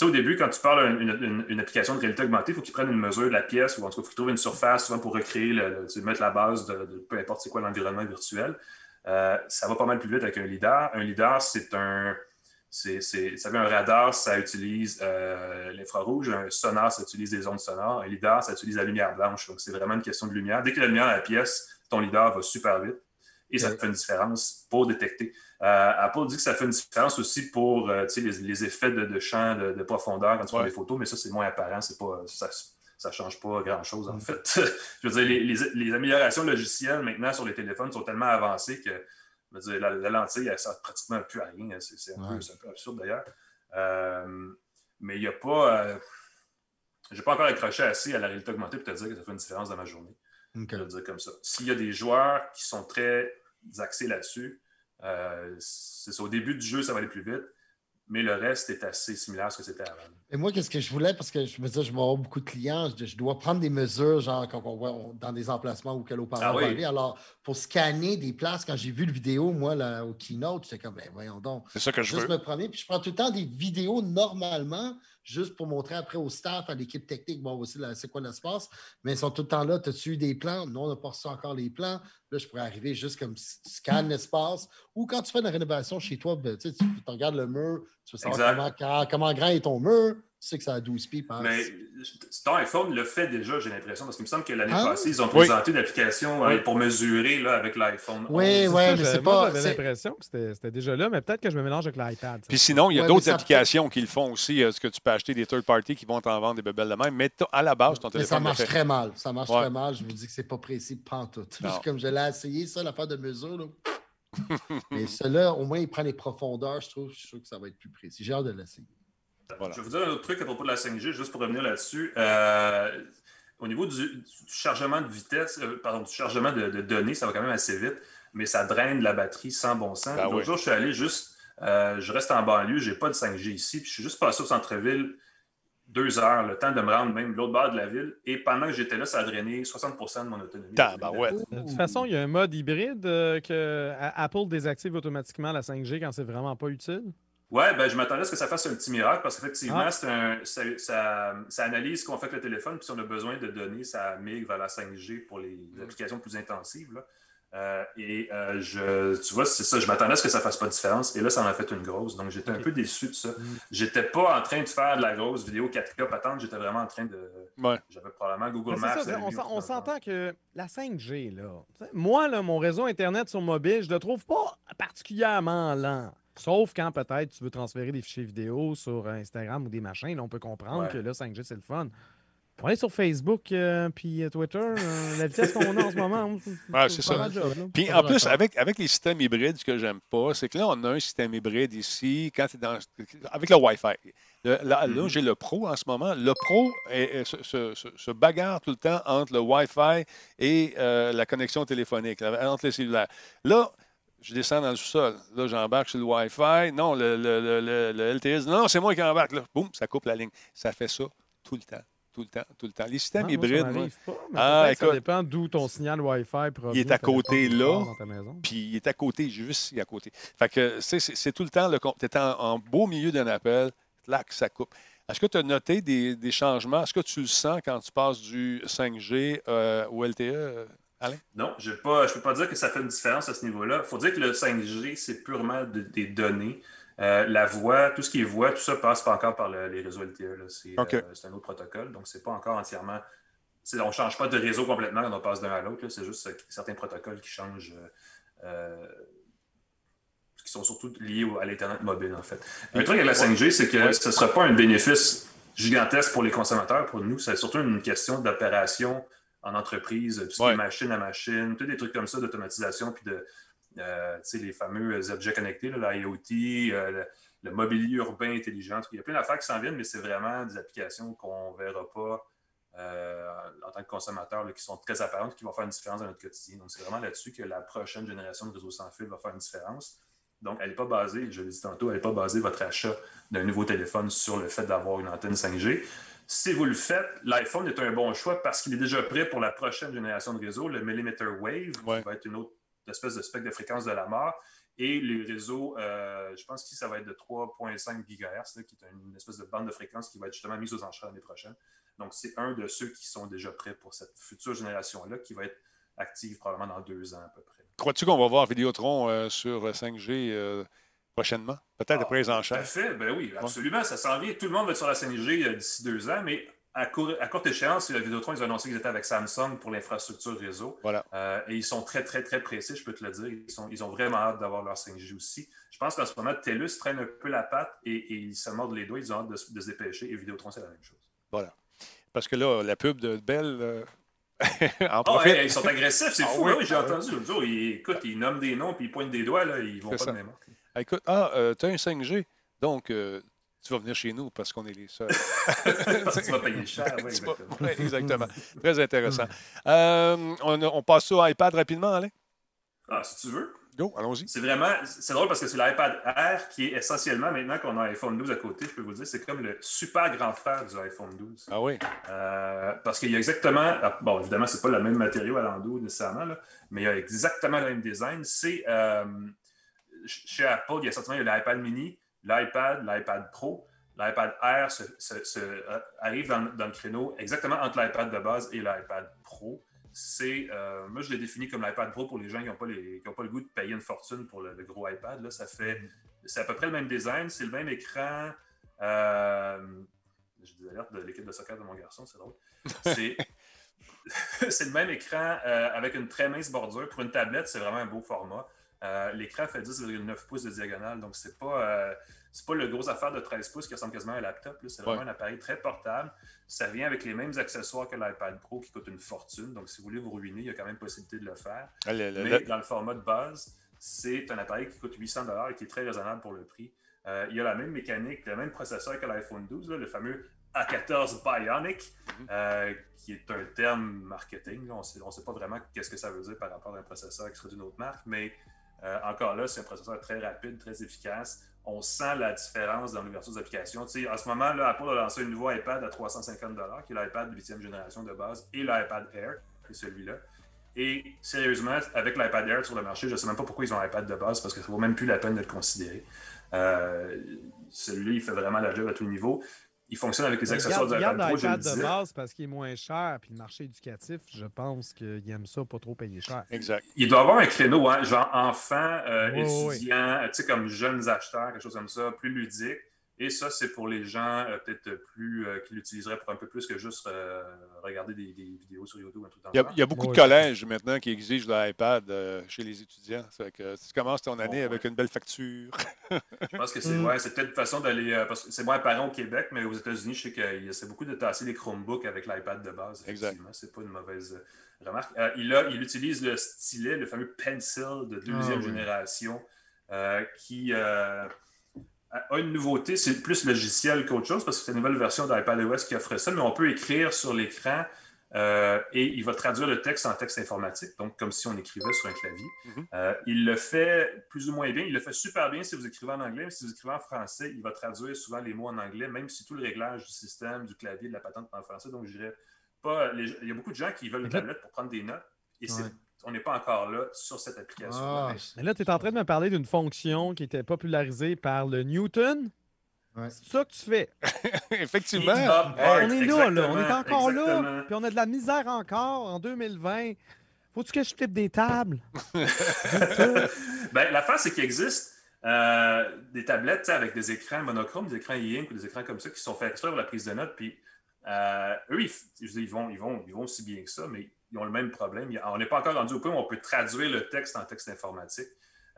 sais, au début, quand tu parles d'une une, application de réalité augmentée, il faut qu'il prenne une mesure de la pièce ou en tout cas, il faut qu'il trouve une surface souvent pour recréer, le, mettre la base de, peu importe c'est quoi l'environnement virtuel. Euh, ça va pas mal plus vite avec un LIDAR. Un LIDAR, c'est un. C'est, ça veut un radar, ça utilise euh, l'infrarouge. Un sonar, ça utilise des ondes sonores. Un LIDAR, ça utilise la lumière blanche. Donc, c'est vraiment une question de lumière. Dès a la lumière dans la pièce, ton LIDAR va super vite et ça fait une différence pour détecter. Euh, Apple dit que ça fait une différence aussi pour euh, les, effets de, champ de, profondeur quand tu prends des photos, mais ça, c'est moins apparent. Pas, ça ne change pas grand-chose, en mm. fait. je veux dire, les, améliorations logicielles maintenant sur les téléphones sont tellement avancées que la, lentille, elle ne sert pratiquement plus à rien. C'est un, peu absurde, d'ailleurs. Euh, mais il n'y a pas... je n'ai pas encore accroché assez à la réalité augmentée pour te dire que ça fait une différence dans ma journée. Je dire comme ça. S'il y a des joueurs qui sont très axés là-dessus, euh, c'est Au début du jeu, ça va aller plus vite, mais le reste est assez similaire à ce que c'était avant. Et moi, qu'est-ce que je voulais, parce que je me disais, je vais avoir beaucoup de clients, je, dois prendre des mesures, genre quand on voit dans des emplacements où quel haut-parleur ah va aller. Alors, pour scanner des places, quand j'ai vu le vidéo, moi, là, au keynote, j'étais comme, ben voyons donc. C'est ça que je juste me promener, puis je prends tout le temps des vidéos normalement juste pour montrer après au staff, à l'équipe technique, bon, aussi, c'est quoi l'espace. Mais ils sont tout le temps là. As-tu eu des plans? Non, on n'a pas reçu encore les plans. Là, je pourrais arriver juste comme tu scannes l'espace. Ou quand tu fais une rénovation chez toi, ben, tu, tu regardes le mur, tu veux savoir comment, comment, grand est ton mur. Tu sais que ça a 12 pieds. Mais ton iPhone le fait déjà, j'ai l'impression, parce qu'il me semble que l'année ah. passée, ils ont présenté une application euh, pour mesurer là, avec l'iPhone. Oui, oui, mais c'est pas. J'avais l'impression que c'était déjà là, mais peut-être que je me mélange avec l'iPad. Puis sinon, il y a d'autres applications qui le font aussi. Est-ce que tu peux acheter des third parties qui vont t'en vendre des bebelles de même? Mais à la base, ton téléphone. ça marche très mal. Ça marche très mal. Je vous dis que c'est pas précis, pantoute. Comme je l'ai essayé, ça, l'affaire de mesure. Là. mais cela, au moins, il prend les profondeurs. Je trouve, je trouve que ça va être plus précis. J'ai hâte de l'essayer. Je vais vous dire un autre truc à propos de la 5G, juste pour revenir là-dessus. Euh, au niveau du, chargement de vitesse, euh, pardon, du chargement de, données, ça va quand même assez vite, mais ça draine la batterie sans bon sens. Ben L'autre jour, je suis allé juste, euh, je reste en banlieue, je n'ai pas de 5G ici, puis je suis juste passé au centre-ville deux heures, le temps de me rendre même de l'autre bord de la ville. Et pendant que j'étais là, ça a drainé 60% de mon autonomie. De toute façon, il y a un mode hybride que Apple désactive automatiquement la 5G quand c'est vraiment pas utile? Oui, ben, je m'attendais à ce que ça fasse un petit miracle parce qu'effectivement, ah. ça, analyse ce qu'on fait avec le téléphone, puis si on a besoin de données, ça migre vers la 5G pour les mm. applications plus intensives. Euh, et euh, je, tu vois, c'est ça, je m'attendais à ce que ça ne fasse pas de différence. Et là, ça en a fait une grosse. Donc, j'étais un peu déçu de ça. Je mm. J'étais pas en train de faire de la grosse vidéo 4K patente, j'étais vraiment en train de. J'avais probablement Google Maps. on s'entend que la 5G, là, moi, là, mon réseau Internet sur mobile, je ne le trouve pas particulièrement lent. Sauf quand peut-être tu veux transférer des fichiers vidéo sur Instagram ou des machins. Là, on peut comprendre que là, 5G, c'est le fun. On est sur Facebook euh, puis euh, Twitter, euh, la vitesse qu'on a en ce moment. c'est ça. puis en plus, avec, avec les systèmes hybrides, ce que j'aime pas, c'est que là, on a un système hybride ici, quand dans, avec le Wi-Fi. là, mm-hmm. j'ai le Pro en ce moment. Le Pro se, bagarre tout le temps entre le Wi-Fi et la connexion téléphonique, entre les cellulaires. Là, je descends dans le sous-sol. Là, j'embarque sur le Wi-Fi. Non, le, le, le, LTS. Non, c'est moi qui embarque. Là. Boum, ça coupe la ligne. Ça fait ça tout le temps. Tout le temps, tout le temps. Les systèmes ah, hybrides. ah, écoute, ça dépend d'où ton signal Wi-Fi provient. Il est à côté là. Puis il est à côté, juste à côté. Fait que c'est tout le temps, tu es en, beau milieu d'un appel, là, ça coupe. Est-ce que tu as noté des, des changements? Est-ce que tu le sens quand tu passes du 5G euh, au LTE? Non, je ne peux pas dire que ça fait une différence à ce niveau-là. Il faut dire que le 5G, c'est purement des données. Euh, la voix, tout ce qui est voix, tout ça passe pas encore par les réseaux LTE. Euh, c'est un autre protocole, donc c'est pas encore entièrement. On ne change pas de réseau complètement quand on passe d'un à l'autre. C'est juste certains protocoles qui changent, euh, qui sont surtout liés à l'Internet mobile, en fait. Le truc avec la 5G, c'est que ce ne sera pas un bénéfice gigantesque pour les consommateurs, pour nous. C'est surtout une question d'opération en entreprise, tout ce qui est machine à machine, tous des trucs comme ça d'automatisation, puis de, euh, les fameux objets connectés, l'IoT, euh, le, mobilier urbain intelligent. Il y a plein d'affaires qui s'en viennent, mais c'est vraiment des applications qu'on ne verra pas euh, en tant que consommateur, qui sont très apparentes, qui vont faire une différence dans notre quotidien. Donc, c'est vraiment là-dessus que la prochaine génération de réseaux sans fil va faire une différence. Donc, elle n'est pas basée, je l'ai dit tantôt, elle n'est pas basée votre achat d'un nouveau téléphone sur le fait d'avoir une antenne 5G. Si vous le faites, l'iPhone est un bon choix parce qu'il est déjà prêt pour la prochaine génération de réseau, le Millimeter Wave, qui va être une autre l'espèce de spectre de fréquence de la mort. Et les réseaux, euh, je pense que ça va être de 3,5 GHz, qui est une espèce de bande de fréquence qui va être justement mise aux enchères l'année prochaine. Donc, c'est un de ceux qui sont déjà prêts pour cette future génération-là, qui va être active probablement dans deux ans à peu près. Crois-tu qu'on va voir Vidéotron euh, sur 5G euh, prochainement? Peut-être ah, après les enchères? Tout à fait, ben oui, absolument. Ça s'en vient. Tout le monde va être sur la 5G d'ici deux ans, mais à, courte échéance, le Vidéotron, ils ont annoncé qu'ils étaient avec Samsung pour l'infrastructure réseau. Voilà. Euh, et ils sont très, très, très pressés, je peux te le dire. Ils, sont, ils ont vraiment hâte d'avoir leur 5G aussi. Je pense qu'en ce moment, TELUS traîne un peu la patte et, ils se mordent les doigts. Ils ont hâte de, se dépêcher. Et Vidéotron, c'est la même chose. Voilà. Parce que là, la pub de Bell. Euh, en oh, ils sont agressifs, c'est ah fou. Oui, j'ai ah entendu jour. Ils, écoute, ils nomment des noms puis ils pointent des doigts. Là, ils vont pas de même. Écoute, ah, euh, tu as un 5G. Donc, tu vas venir chez nous parce qu'on est les seuls. tu vas payer cher, oui, exactement. exactement. Très intéressant. Euh, on, on, passe ça au iPad rapidement, Alain? Ah, si tu veux. Go, allons-y. C'est vraiment, c'est drôle parce que c'est l'iPad Air qui est essentiellement, maintenant qu'on a iPhone 12 à côté, je peux vous dire, c'est comme le super grand frère du iPhone 12. Ah oui? Euh, parce qu'il y a exactement, ah, bon, évidemment, c'est pas le même matériau à l'endos nécessairement, là, mais il y a exactement le même design. C'est, euh, chez Apple, il y a certainement l'iPad mini, l'iPad, l'iPad Pro. L'iPad Air euh, arrive dans, le créneau exactement entre l'iPad de base et l'iPad Pro. C'est, euh, moi, je l'ai défini comme l'iPad Pro pour les gens qui n'ont pas, le goût de payer une fortune pour le, gros iPad. Là, ça fait, c'est à peu près le même design, c'est le même écran. Euh, j'ai des alertes de l'équipe de soccer de mon garçon, c'est drôle. C'est, c'est le même écran avec une très mince bordure. Pour une tablette, c'est vraiment un beau format. L'écran fait 10,9 pouces de diagonale, donc c'est pas c'est pas le gros affaire de 13 pouces qui ressemble quasiment à un laptop. C'est vraiment un appareil très portable. Ça vient avec les mêmes accessoires que l'iPad Pro qui coûte une fortune. Donc, si vous voulez vous ruiner, il y a quand même possibilité de le faire. Ah, Mais dans le format de base, c'est un appareil qui coûte 800 et qui est très raisonnable pour le prix. Euh, il y a la même mécanique, le même processeur que l'iPhone 12, le fameux A14 Bionic, mm-hmm. euh, qui est un terme marketing. On ne sait pas vraiment qu'est-ce que ça veut dire par rapport à un processeur qui serait d'une autre marque, mais euh, encore là, c'est un processeur très rapide, très efficace on sent la différence dans l'ouverture des applications. Tu sais, en ce moment, là, Apple a lancé un nouveau iPad à 350 qui est l'iPad de 8e génération de base, et l'iPad Air, qui est celui-là. Et sérieusement, avec l'iPad Air sur le marché, je ne sais même pas pourquoi ils ont l'iPad de base, parce que ça ne vaut même plus la peine d'être considéré. Euh, celui-là, il fait vraiment la job à tous les niveaux il fonctionne avec les accessoires de l'iPad Pro. l'iPad de base parce qu'il est moins cher, puis le marché éducatif, je pense qu'il aime ça, pas trop payer cher. Exact. Il doit avoir un créneau, hein, genre enfant, euh, étudiant, tu sais, comme jeunes acheteurs, quelque chose comme ça, plus ludique. Et ça, c'est pour les gens euh, peut-être plus euh, qui l'utiliseraient pour un peu plus que juste euh, regarder des, vidéos sur YouTube. il, y a, il y a beaucoup de collèges maintenant qui exigent l'iPad chez les étudiants. Ça que tu commences ton année avec une belle facture. je pense que c'est mm. ouais, peut-être une façon d'aller. parce que c'est moins apparent au Québec, mais aux États-Unis, je sais qu'il y a beaucoup de tasser des Chromebooks avec l'iPad de base. Effectivement, c'est pas une mauvaise remarque. il, a, il utilise le stylet, le fameux Pencil de deuxième ah génération, qui une nouveauté, c'est plus logiciel qu'autre chose parce que c'est une nouvelle version d'iPadOS qui offre ça, mais on peut écrire sur l'écran euh, et il va traduire le texte en texte informatique, donc comme si on écrivait sur un clavier. Mhm. Euh, il le fait plus ou moins bien. Il le fait super bien si vous écrivez en anglais, mais si vous écrivez en français, il va traduire souvent les mots en anglais, même si tout le réglage du système, du clavier, de la patente en français. Donc, je dirais pas. Il y a beaucoup de gens qui veulent une tablette pour prendre des notes et c'est on n'est pas encore là sur cette application. Ah. Mais là, tu es en train de me parler d'une fonction qui était popularisée par le Newton. C'est ça que tu fais. Effectivement. on est là, là, on est encore là. Puis on a de la misère encore en 2020. Faut-tu que je flippe des tables? ben, L'affaire, c'est qu'il existe euh, des tablettes avec des écrans monochromes, des écrans e-ink ou des écrans comme ça qui sont faits exprès pour la prise de notes. Puis euh, eux, ils, vont, ils, vont, ils vont aussi bien que ça, mais ils ont le même problème. On n'est pas encore rendu au point où on peut traduire le texte en texte informatique.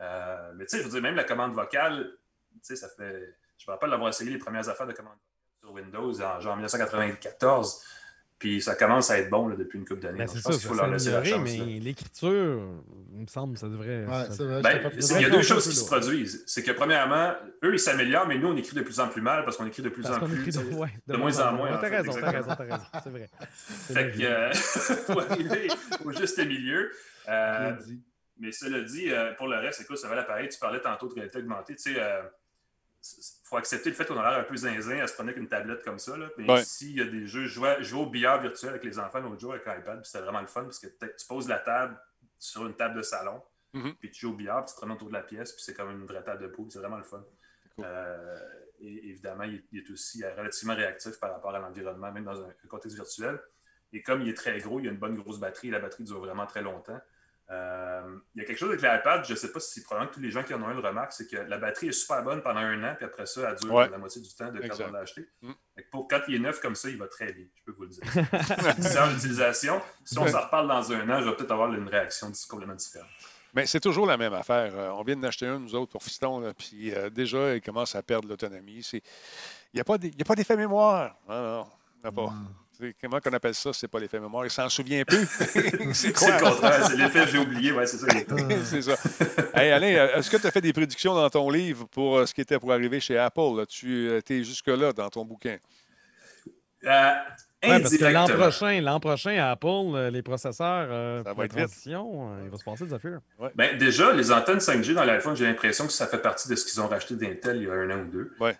Euh, mais tu sais, je veux dire, même la commande vocale, tu sais, ça fait. Je me rappelle d'avoir essayé les premières affaires de commande vocale sur Windows en genre 1994. Puis ça commence à être bon là, depuis une couple d'années. Ben, c'est ça, qu'il faut leur laisser la chance. Mais l'écriture, il me semble, ça devrait. Ben, il y a deux choses qui se produisent. C'est que, premièrement, eux, ils s'améliorent, mais nous, on écrit de plus en plus mal parce qu'on écrit de plus en plus. De, ouais, de, moins en moins. T'as raison, t'as raison, t'as raison. C'est vrai. Fait que, euh, faut arriver au juste milieu. Euh, mais cela dit, euh, pour le reste, écoute, ça va l'appareil. Tu parlais tantôt de réalité augmentée. Tu sais, faut accepter le fait qu'on a l'air un peu zinzin à se prendre avec une tablette comme ça. Là. Mais s'il y a des jeux, je jouais, au billard virtuel avec les enfants l'autre jour avec l'iPad, c'était vraiment le fun parce que tu poses la table sur une table de salon, Mhm. Puis tu joues au billard, puis tu te promènes autour de la pièce, puis c'est comme une vraie table de poule. C'est vraiment le fun. Euh, et évidemment, il, est aussi relativement réactif par rapport à l'environnement, même dans un, contexte virtuel. Et comme il est très gros, il a une bonne grosse batterie, la batterie dure vraiment très longtemps. Euh, il y a quelque chose avec l'iPad, je ne sais pas si probablement que tous les gens qui en ont un le remarquent, c'est que la batterie est super bonne pendant un an, puis après ça, elle dure la moitié du temps de quand on l'a acheté. Mm. Pour, quand il est neuf comme ça, il va très bien, je peux vous le dire. c'est en utilisation. Si on s'en reparle dans un an, je vais peut-être avoir une réaction complètement différente. Mais c'est toujours la même affaire. Euh, on vient d'acheter un, nous autres, pour Fiston, puis euh, déjà, il commence à perdre l'autonomie. Il n'y a pas d'effet mémoire. Non, non, pas. Mm. Comment qu'on appelle ça? C'est pas l'effet mémoire. Il s'en souvient plus. c'est le contraire. C'est l'effet j'ai oublié. Ouais, c'est ça. c'est ça. Hey, Alain, est-ce que tu as fait des prédictions dans ton livre pour euh, ce qui était pour arriver chez Apple? Tu euh, es jusque-là dans ton bouquin? Euh, parce que l'an prochain, l'an prochain, à Apple, les processeurs ça va être transition, il va se passer des affaires. Ben, déjà, les antennes 5G dans l'iPhone, j'ai l'impression que ça fait partie de ce qu'ils ont racheté d'Intel il y a un an ou deux. Ouais.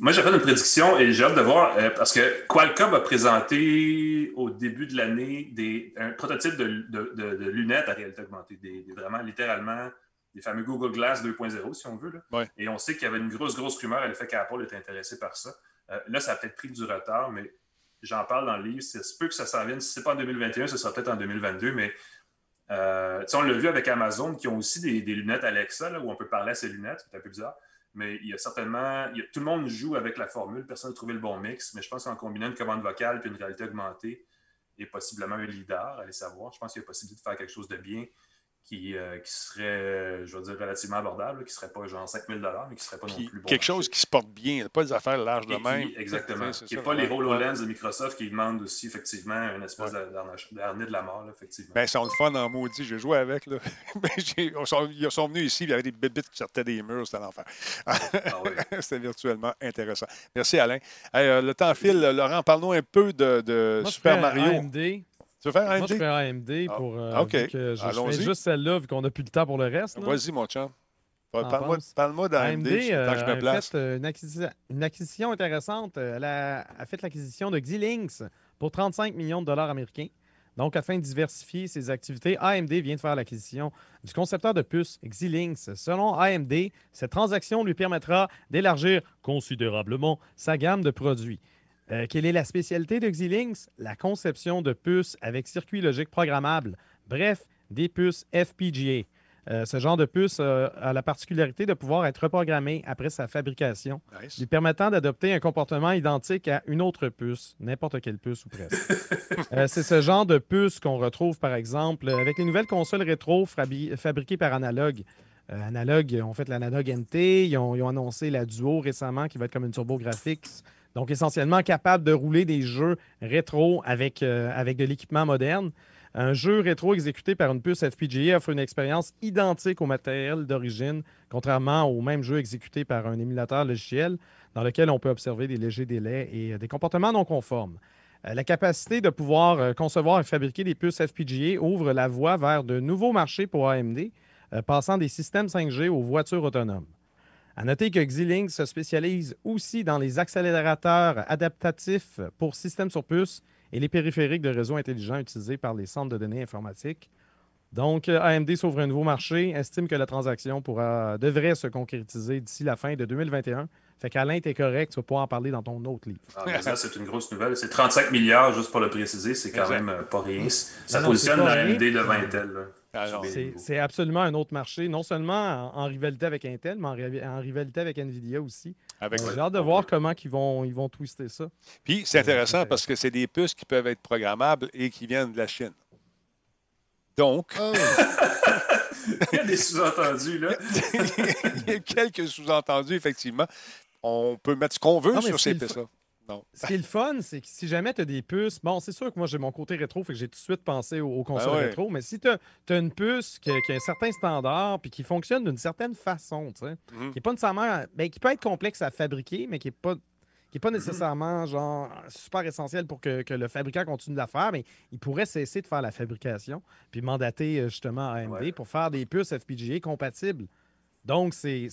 Moi, j'ai fait une prédiction et j'ai hâte de voir euh, parce que Qualcomm a présenté au début de l'année un prototype de, lunettes à réalité augmentée, des, vraiment littéralement des fameux Google Glass 2.0, si on veut. Et on sait qu'il y avait une grosse, grosse rumeur à l'effet qu'Apple était intéressé par ça. Euh, là, ça a peut-être pris du retard, mais j'en parle dans le livre. C'est peu que ça s'en vienne. Si ce n'est pas en 2021, ce sera peut-être en 2022, mais euh, on l'a vu avec Amazon qui ont aussi des, lunettes Alexa où on peut parler à ces lunettes, c'est un peu bizarre. Mais il y a certainement. tout le monde joue avec la formule, personne n'a trouvé le bon mix, mais je pense qu'en combinant une commande vocale et une réalité augmentée et possiblement un leader, allez savoir, je pense qu'il y a possibilité de faire quelque chose de bien qui, euh, qui serait, je veux dire, relativement abordable, qui ne serait pas genre 5 000 mais qui ne serait pas non plus bon. Quelque chose qui se porte bien, pas des affaires larges de même. exactement. Qui n'est pas les HoloLens de Microsoft qui demandent aussi, effectivement, une espèce ouais. d'arnée de la mort, effectivement. Ben, ils sont le fun en maudit. J'ai joué avec. Là. Ben, ils, sont, venus ici, il y avait des bébites qui sortaient des murs, c'était l'enfer. Ah c'était virtuellement intéressant. Merci, Alain. Euh, le temps file. Laurent, parle-nous un peu de, Super Mario. Tu veux faire AMD? Moi, je fais AMD ah, pour. Euh, OK. je, fais juste celle-là, vu qu'on n'a plus le temps pour le reste. Vas-y, mon chum. Parle-moi d'AMD, euh, je me place. Fait, euh, une, acquisition, une, acquisition, intéressante. Elle a, fait l'acquisition de Xilinx pour 35 millions de dollars américains. Donc, afin de diversifier ses activités, AMD vient de faire l'acquisition du concepteur de puces Xilinx. Selon AMD, cette transaction lui permettra d'élargir considérablement sa gamme de produits. Euh, quelle est la spécialité de Xilinx? La conception de puces avec circuit logique programmable. Bref, des puces FPGA. Euh, ce genre de puce euh, a la particularité de pouvoir être reprogrammé après sa fabrication, lui permettant d'adopter un comportement identique à une autre puce, n'importe quelle puce ou presque. c'est ce genre de puce qu'on retrouve, par exemple, avec les nouvelles consoles rétro fabriquées par Analog. Analog, ils ont fait l'Analog NT, ils ont, ils ont, annoncé la Duo récemment, qui va être comme une Turbo Graphics. Donc, essentiellement capable de rouler des jeux rétro avec, euh, avec de l'équipement moderne. Un jeu rétro exécuté par une puce FPGA offre une expérience identique au matériel d'origine, contrairement au même jeu exécuté par un émulateur logiciel dans lequel on peut observer des légers délais et euh, des comportements non conformes. Euh, la capacité de pouvoir concevoir et fabriquer des puces FPGA ouvre la voie vers de nouveaux marchés pour AMD, passant des systèmes 5G aux voitures autonomes. À noter que Xilinx se spécialise aussi dans les accélérateurs adaptatifs pour systèmes sur puce et les périphériques de réseau intelligents utilisés par les centres de données informatiques. Donc, euh, AMD s'ouvre un nouveau marché, estime que la transaction pourra, devrait se concrétiser d'ici la fin de 2021. Fait qu'Alain, t'es correct, tu vas pouvoir en parler dans ton autre livre. Ah, ça, c'est une grosse nouvelle. C'est 35 milliards, juste pour le préciser, c'est quand même euh, pas rien. Ça positionne AMD devant Intel. Ah, c'est absolument un autre marché, non seulement en, rivalité avec Intel, mais en, rivalité avec Nvidia aussi. J'ai hâte de voir comment ils vont, ils vont twister ça. Puis c'est intéressant parce que c'est des puces qui peuvent être programmables et qui viennent de la Chine. Donc. Ah Il y a des sous-entendus, là. Il y a quelques sous-entendus, effectivement. On peut mettre ce qu'on veut sur ces Ce qui est le fun, c'est que si jamais tu as des puces, bon, c'est sûr que moi j'ai mon côté rétro, fait que j'ai tout de suite pensé aux, consoles ben rétro, mais si tu as, une puce qui a, un certain standard puis qui fonctionne d'une certaine façon, tu sais, mhm. qui est pas nécessairement. Ben, qui peut être complexe à fabriquer, mais qui n'est pas qui n'est pas mhm. nécessairement genre super essentiel pour que, le fabricant continue de la faire, mais il pourrait cesser de faire la fabrication puis mandater euh, justement AMD pour faire des puces FPGA compatibles Donc, c'est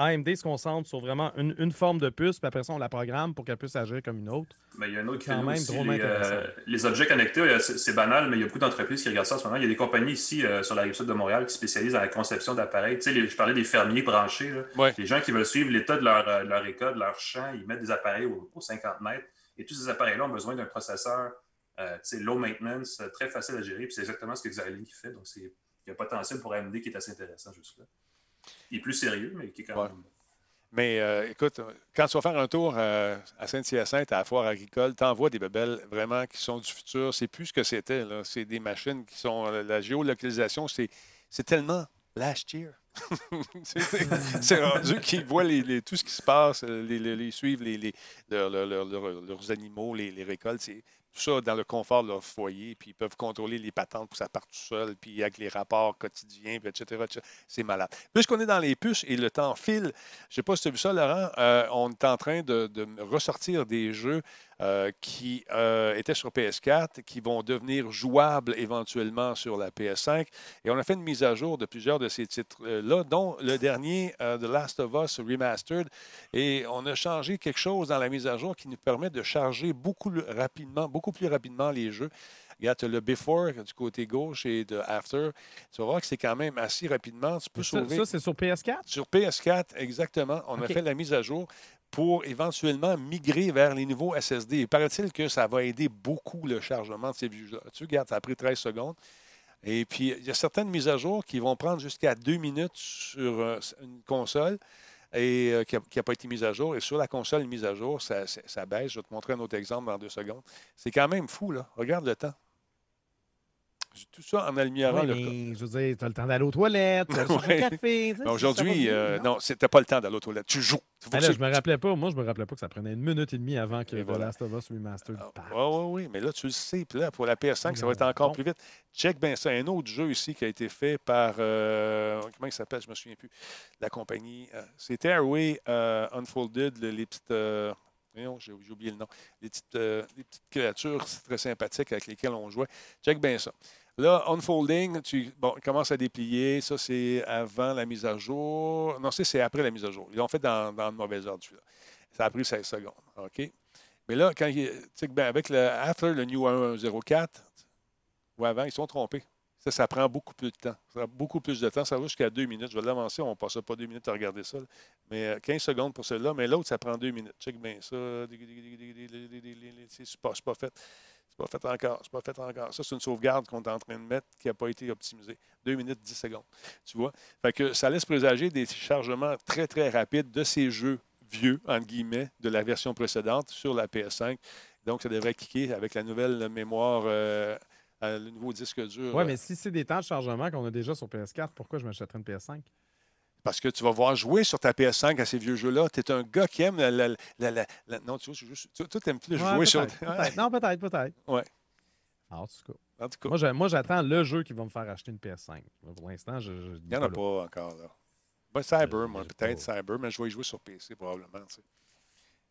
AMD se concentre sur vraiment une, forme de puce, puis après ça, on la programme pour qu'elle puisse agir comme une autre. Mais il y a un autre qui aussi, les, euh, les, objets connectés, euh, c'est banal, mais il y a beaucoup d'entreprises qui regardent ça en ce moment. Il y a des compagnies ici euh, sur la rive sud de Montréal qui spécialisent dans la conception d'appareils. Tu sais, je parlais des fermiers branchés. Les gens qui veulent suivre l'état de leur, leur école, de leur champ, ils mettent des appareils aux, 50 mètres. Et tous ces appareils-là ont besoin d'un processeur low maintenance, très facile à gérer. Puis c'est exactement ce que Xilinx fait. Donc, il y a un potentiel pour AMD qui est assez intéressant jusque-là. Il est plus sérieux, mais qui est quand même. Mais euh, écoute, quand tu vas faire un tour euh, à Saint-Hyacinthe, à la foire agricole, tu envoies des bebelles vraiment qui sont du futur. C'est plus ce que c'était. C'est des machines qui sont. Euh, la géolocalisation, c'est tellement last year. c'est rendu qu'ils voient les, tout ce qui se passe, les, les suivent les, leurs animaux, les, récoltes. C'est tout ça dans le confort de leur foyer, puis ils peuvent contrôler les patentes pour que ça parte tout seul, puis avec les rapports quotidiens, etc. C'est malade. Puisqu'on est dans les puces et le temps file, je ne sais pas si tu as vu ça, Laurent, euh, on est en train de ressortir des jeux euh, qui euh, étaient sur PS4, qui vont devenir jouables éventuellement sur la PS5. Et on a fait une mise à jour de plusieurs de ces titres-là, dont le dernier, The Last of Us Remastered. Et on a changé quelque chose dans la mise à jour qui nous permet de charger beaucoup rapidement, beaucoup plus rapidement les jeux. Regarde, le before du côté gauche et de after. Tu vas voir que c'est quand même assez rapidement. Tu peux ça, ça c'est sur PS4? Sur PS4, exactement. On a fait la mise à jour pour éventuellement migrer vers les nouveaux SSD. Il paraît-il que ça va aider beaucoup le chargement de ces vieux-là. Tu regardes, ça a pris 13 secondes. Et puis, il y a certaines mises à jour qui vont prendre jusqu'à deux minutes sur euh, une console et euh, qui n'a pas été mise à jour. Et sur la console mise à jour, ça, ça, baisse. Je vais te montrer un autre exemple dans deux secondes. C'est quand même fou, là. Regarde le temps. Tout ça en améliorant le Je veux dire, tu as le temps d'aller aux toilettes, tu as le café. Aujourd'hui, euh, non, c'était pas le temps d'aller aux toilettes. Tu joues. Ah je me rappelais pas. Moi, je me rappelais pas que ça prenait une minute et demie avant que The Last of Us Remastered Oui, oui, oui. Mais là, tu le sais. Puis là, pour la PS5, ça va être encore plus vite. Check bien ça. Un autre jeu ici qui a été fait par. Euh, comment il s'appelle? Je me souviens plus. La compagnie. Euh, C'était Airway Unfolded, les petites. J'ai oublié le nom. Les petites, les petites créatures très sympathiques avec lesquelles on jouait. Check bien ça. Là, unfolding, tu bon, commences à déplier. Ça, c'est avant la mise à jour. Non, c'est après la mise à jour. Ils l'ont fait dans, dans le mauvais ordre, celui-là. Ça a pris 16 secondes. OK? Mais là, quand il, ben, avec le after le New 104, ou avant, ils sont trompés. Ça, ça prend beaucoup plus de temps. Ça beaucoup plus de temps. Ça va jusqu'à deux minutes. Je vais l'avancer. On ne passe pas deux minutes à regarder ça. Mais 15 euh, secondes pour celui-là. Mais l'autre, ça prend deux minutes. Check bien ça. C'est pas, pas fait pas fait encore. C'est pas fait encore. Ça, c'est une sauvegarde qu'on est en train de mettre qui n'a pas été optimisée. 2 minutes 10 secondes. Tu vois? Fait que ça laisse présager des chargements très, très rapides de ces jeux vieux, entre guillemets, de la version précédente sur la PS5. Donc, ça devrait cliquer avec la nouvelle mémoire, euh, le nouveau disque dur. Oui, mais si c'est des temps de chargement qu'on a déjà sur PS4, pourquoi je m'achèterais une PS5? Parce que tu vas voir jouer sur ta PS5 à ces vieux jeux-là. Tu es un gars qui aime la. non, tu vois, juste, tu aimes plus jouer sur. Non, peut-être, peut-être. Ouais. En tout cas. En tout cas. Moi, j'attends le jeu qui va me faire acheter une PS5. Pour l'instant, je. Il n'y en a pas, encore, là. Ben, Cyber, moi, peut-être Cyber, mais je vais y jouer sur PC probablement. Tu sais.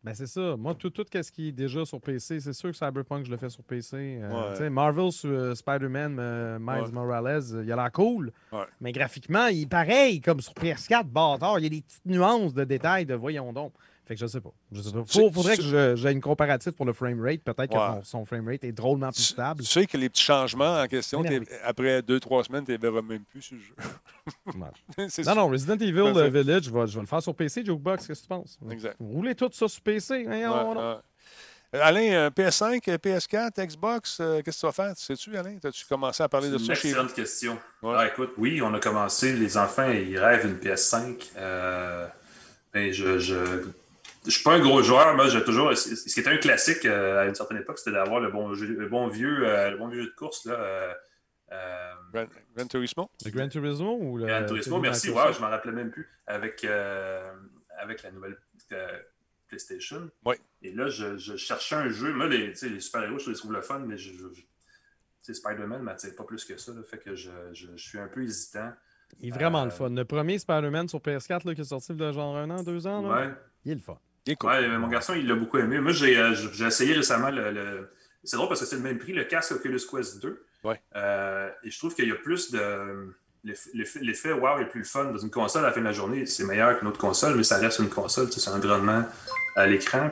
Ben c'est ça. Moi, tout, tout ce qui est déjà sur PC, c'est sûr que Cyberpunk, je le fais sur PC. Euh, Marvel sur euh, Spider-Man, euh, Miles Morales, il a l'air cool. Mais graphiquement, il est pareil comme sur PS4, bâtard. Il y a des petites nuances de détails de voyons donc. Fait que je sais pas. Je sais pas. faudrait que j'ai une comparative pour le framerate. Peut-être que son, framerate est drôlement plus stable. Tu sais que les petits changements en question, après deux, trois semaines, tu ne verras même plus ce jeu. non, non, Resident Evil euh, Village, je vais, je vais, le faire sur PC, Jokebox, qu'est-ce que tu penses? Exact. Roulez tout ça sur PC. Hein, Alain, PS5, PS4, Xbox, qu'est-ce que tu vas faire? Sais-tu, Alain? As-tu commencé à parler de ça chez vous? question. Ah, écoute, oui, on a commencé. Les enfants, ils rêvent une PS5. Euh, mais je, je je suis pas un gros joueur, moi j'ai toujours. Ce qui était un classique euh, à une certaine époque, c'était d'avoir le bon, le bon vieux, euh, le bon vieux jeu de course là. Euh, Gran, Turismo? Le Gran Turismo ou le. Gran Turismo, merci. Ouais, je m'en rappelais même plus avec avec la nouvelle PlayStation. Oui. Et là, je, je, cherchais un jeu. Moi, les, les super-héros, je les trouve le fun, mais je, Spider-Man ne m'attire pas plus que ça. Là, fait que je, je, suis un peu hésitant. Il est vraiment le fun. Le premier Spider-Man sur PS4 là, qui est sorti il y a genre un an, deux ans. Là, ouais. Il est le fun. Ouais, mon garçon, il l'a beaucoup aimé. Moi, j'ai euh, essayé récemment le. C'est drôle parce que c'est le même prix, le casque Oculus Quest 2. Ouais. Euh, et je trouve qu'il y a plus de. l'effet wow est plus le fun dans une console à la fin de la journée. C'est meilleur qu'une autre console, mais ça reste une console. C'est un environnement à l'écran.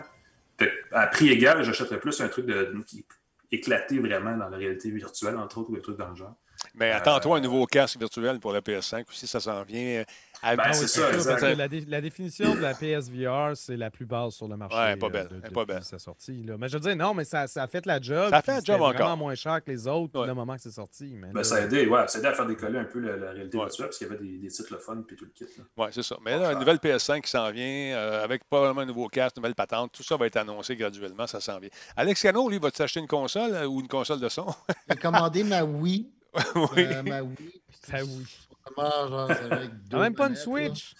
À prix égal, j'achèterais plus un truc de, qui éclaté vraiment dans la réalité virtuelle, entre autres, ou des trucs dans le genre. Mais attends-toi un nouveau casque virtuel pour la PS5 aussi, ça s'en vient. Ben, c'est ça, la, définition de la PSVR, c'est la plus basse sur le marché. Ouais, pas belle. De, pas belle. sa sortie. Là. Mais je veux dire, non, mais ça, ça a fait la job. Ça a fait la job encore. vraiment moins cher que les autres ouais. le moment que c'est sorti. Mais ben, ça, a aidé, ouais, ça a aidé à faire décoller un peu la, la réalité virtuelle parce qu'il y avait des, des titres le fun et tout le kit. Oui, c'est ça. Mais là, une nouvelle PS5 qui s'en vient, euh, avec probablement un nouveau casque, une nouvelle patente, tout ça va être annoncé graduellement, ça s'en vient. Alex Cano, lui, va-tu acheter une console euh, ou une console de son? J'ai commandé ma Wii. oui. Euh, ma Wii. Ta Wii. Genre, avec deux même pas une Switch?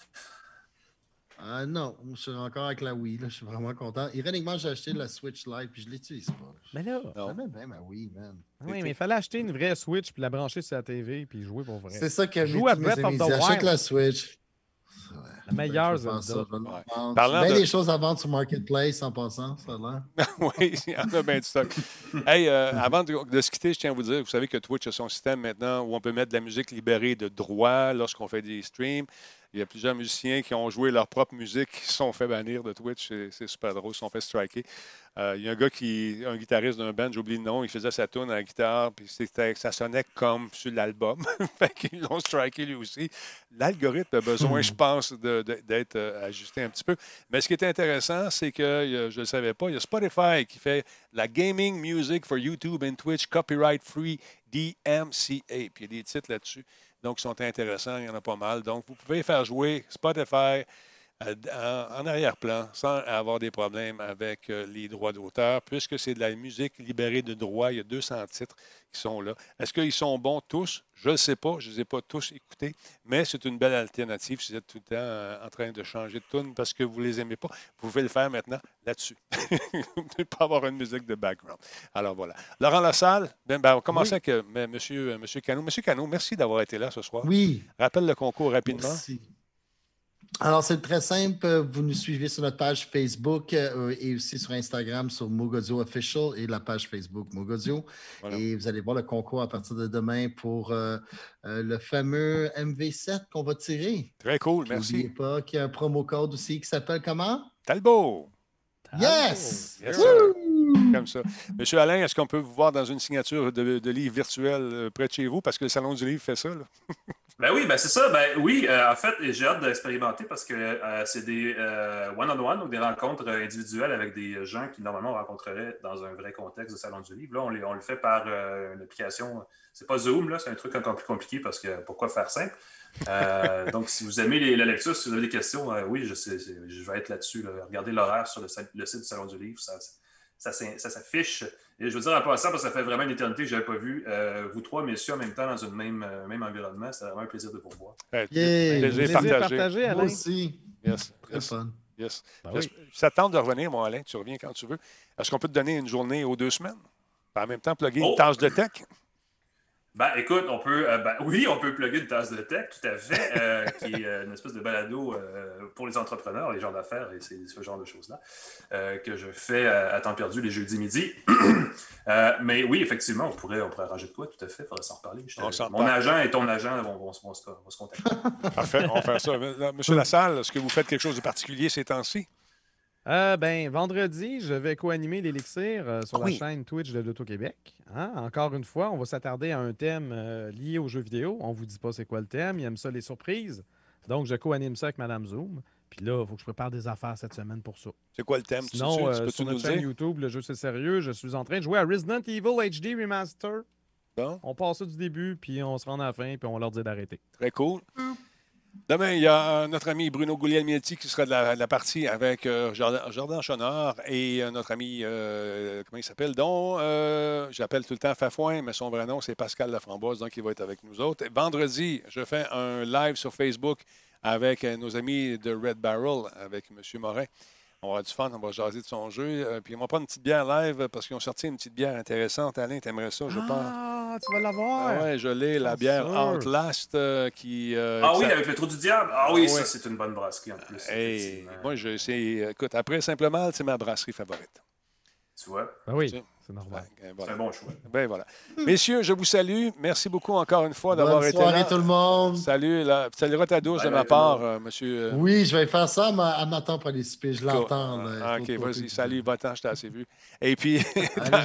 Ah non, je suis encore avec la Wii. Là, je suis vraiment content. Ironiquement, j'ai acheté la Switch Lite puis je l'utilise pas. Mais là, j'aime bien ma Wii, man. Oui, mais il fallait acheter une vraie Switch puis la brancher sur la TV puis jouer pour vrai. C'est ça que Joue à Breath of the Wild. J'achète la Switch. La meilleure Zelda. Ouais. Parlant de... des choses à vendre sur Marketplace en passant, ça a l'air. oui, il y en a bien du stock. hey, euh, avant de, de, se quitter, je tiens à vous dire, vous savez que Twitch a son système maintenant où on peut mettre de la musique libérée de droit lorsqu'on fait des streams. Il y a plusieurs musiciens qui ont joué leur propre musique, qui se sont fait bannir de Twitch. C'est super drôle, ils se sont fait striker. Euh, il y a un gars qui, un guitariste d'un band, j'oublie le nom, il faisait sa tune à la guitare, puis ça sonnait comme sur l'album. fait qu'ils l'ont striké lui aussi. L'algorithme a besoin, je pense, d'être euh, ajusté un petit peu. Mais ce qui est intéressant, c'est que, je ne le savais pas, il y a Spotify qui fait la Gaming Music for YouTube and Twitch Copyright Free DMCA. Puis il y a des titres là-dessus. Donc, ils sont intéressants, il y en a pas mal. Donc, vous pouvez faire jouer Spotify en arrière-plan sans avoir des problèmes avec les droits d'auteur, puisque c'est de la musique libérée de droits. Il y a 200 titres qui sont là. Est-ce qu'ils sont bons tous? Je ne sais pas. Je ne les ai pas tous écoutés, mais c'est une belle alternative si vous êtes tout le temps en train de changer de tune parce que vous ne les aimez pas. Vous pouvez le faire maintenant là-dessus. vous ne pouvez pas avoir une musique de background. Alors voilà. Laurent Lassalle, ben, ben, on va commencer oui. avec euh, Monsieur, Monsieur Cano. Monsieur Cano, merci d'avoir été là ce soir. Oui. Rappelle le concours rapidement. Merci. Alors, c'est très simple. Vous nous suivez sur notre page Facebook euh, et aussi sur Instagram sur Mogodio Official et la page Facebook Mogodio. Voilà. Et vous allez voir le concours à partir de demain pour euh, euh, le fameux MV7 qu'on va tirer. Très cool, merci. N'oubliez pas qu'il y a un promo code aussi qui s'appelle comment? Talbot. Yes! yes Comme ça. Monsieur Alain, est-ce qu'on peut vous voir dans une signature de, de livre virtuel près de chez vous? Parce que le Salon du Livre fait ça. Là. Ben oui, ben c'est ça. Ben oui, euh, en fait, j'ai hâte d'expérimenter parce que euh, c'est des euh, one-on-one, donc des rencontres individuelles avec des gens qui normalement on rencontrerait dans un vrai contexte de salon du livre. Là, on, les, on le fait par une application. C'est pas Zoom, là, c'est un truc encore plus compliqué parce que pourquoi faire simple? donc, si vous aimez les, la lecture, si vous avez des questions, oui, je, sais, je vais être là-dessus. Là. Regardez l'horaire sur le, le, site du Salon du Livre, ça, ça, s'affiche. Et je veux dire, en passant, parce que ça fait vraiment une éternité que je n'avais pas vu, euh, vous trois messieurs en même temps dans un même, euh, même environnement, c'est vraiment un plaisir de vous revoir. Ouais, yeah, plaisir, partagé. partagé Alain. Moi aussi. Yes. Très yes. fun. Yes. Ben oui. Ça tente de revenir, mon Alain. Tu reviens quand tu veux. Est-ce qu'on peut te donner une journée aux deux semaines? En même temps, plugger Oh! une tâche de tech? Ben, écoute, on peut, euh, ben, oui, on peut plugger une tasse de tech, tout à fait, euh, qui est euh, une espèce de balado pour les entrepreneurs, les gens d'affaires, et ce genre de choses-là que je fais à, à, temps perdu les jeudis midi. Mais oui, effectivement, on pourrait, on pourrait arranger de quoi, tout à fait, il faudrait s'en reparler. On Mon agent et ton agent vont, vont, vont, se, vont se contacter. Parfait, on va faire ça. Monsieur Lassalle, est-ce que vous faites quelque chose de particulier ces temps-ci? Euh, ben, vendredi, je vais co-animer l'Élixir euh, sur la chaîne Twitch de l'Auto-Québec. Hein? Encore une fois, on va s'attarder à un thème euh, lié aux jeux vidéo. On ne vous dit pas c'est quoi le thème. Il aime ça, les surprises. Donc, je co-anime ça avec Madame Zoom. Puis là, il faut que je prépare des affaires cette semaine pour ça. C'est quoi le thème? Sinon, tu, tu, euh, peux-tu sur notre chaîne? YouTube, le jeu c'est sérieux, je suis en train de jouer à Resident Evil HD Remaster. Bon, On passe ça du début, puis on se rend à la fin, puis on leur dit d'arrêter. très cool. Demain, il y a euh, notre ami Bruno Guglielminetti qui sera de la, partie avec euh, Jordan, Chonard et euh, notre ami, comment il s'appelle, dont euh, j'appelle tout le temps Fafouin, mais son vrai nom, c'est Pascal Laframboise, donc il va être avec nous autres. Vendredi, je fais un live sur Facebook avec nos amis de Red Barrel, avec M. Morin. On va avoir du fun, on va jaser de son jeu. euh, puis on va prendre une petite bière live parce qu'ils ont sorti une petite bière intéressante. Alain, t'aimerais ça, je pense. Ah, tu vas l'avoir! Ah ouais, je l'ai, la Bien bière sûr. Outlast euh, qui. euh, Ah qui oui, avec le trou du diable. Ah oui, Ah ça, c'est une bonne brasserie en plus. Hey, moi, je, écoute, après Simple Mal, c'est ma brasserie favorite. Tu vois? Ben oui, Tu- C'est normal. C'est un bon choix. Ben voilà. Messieurs, je vous salue. Merci beaucoup encore une fois d'avoir été soirée là. tout le monde. Salut. Là. Salut ta douce de ma part, euh, monsieur. euh, Oui, je vais faire ça à ma- à matin pour. Je l'entends. Ah, OK, vas-y. Salut, va-t'en, je t'ai assez vu. Et puis, je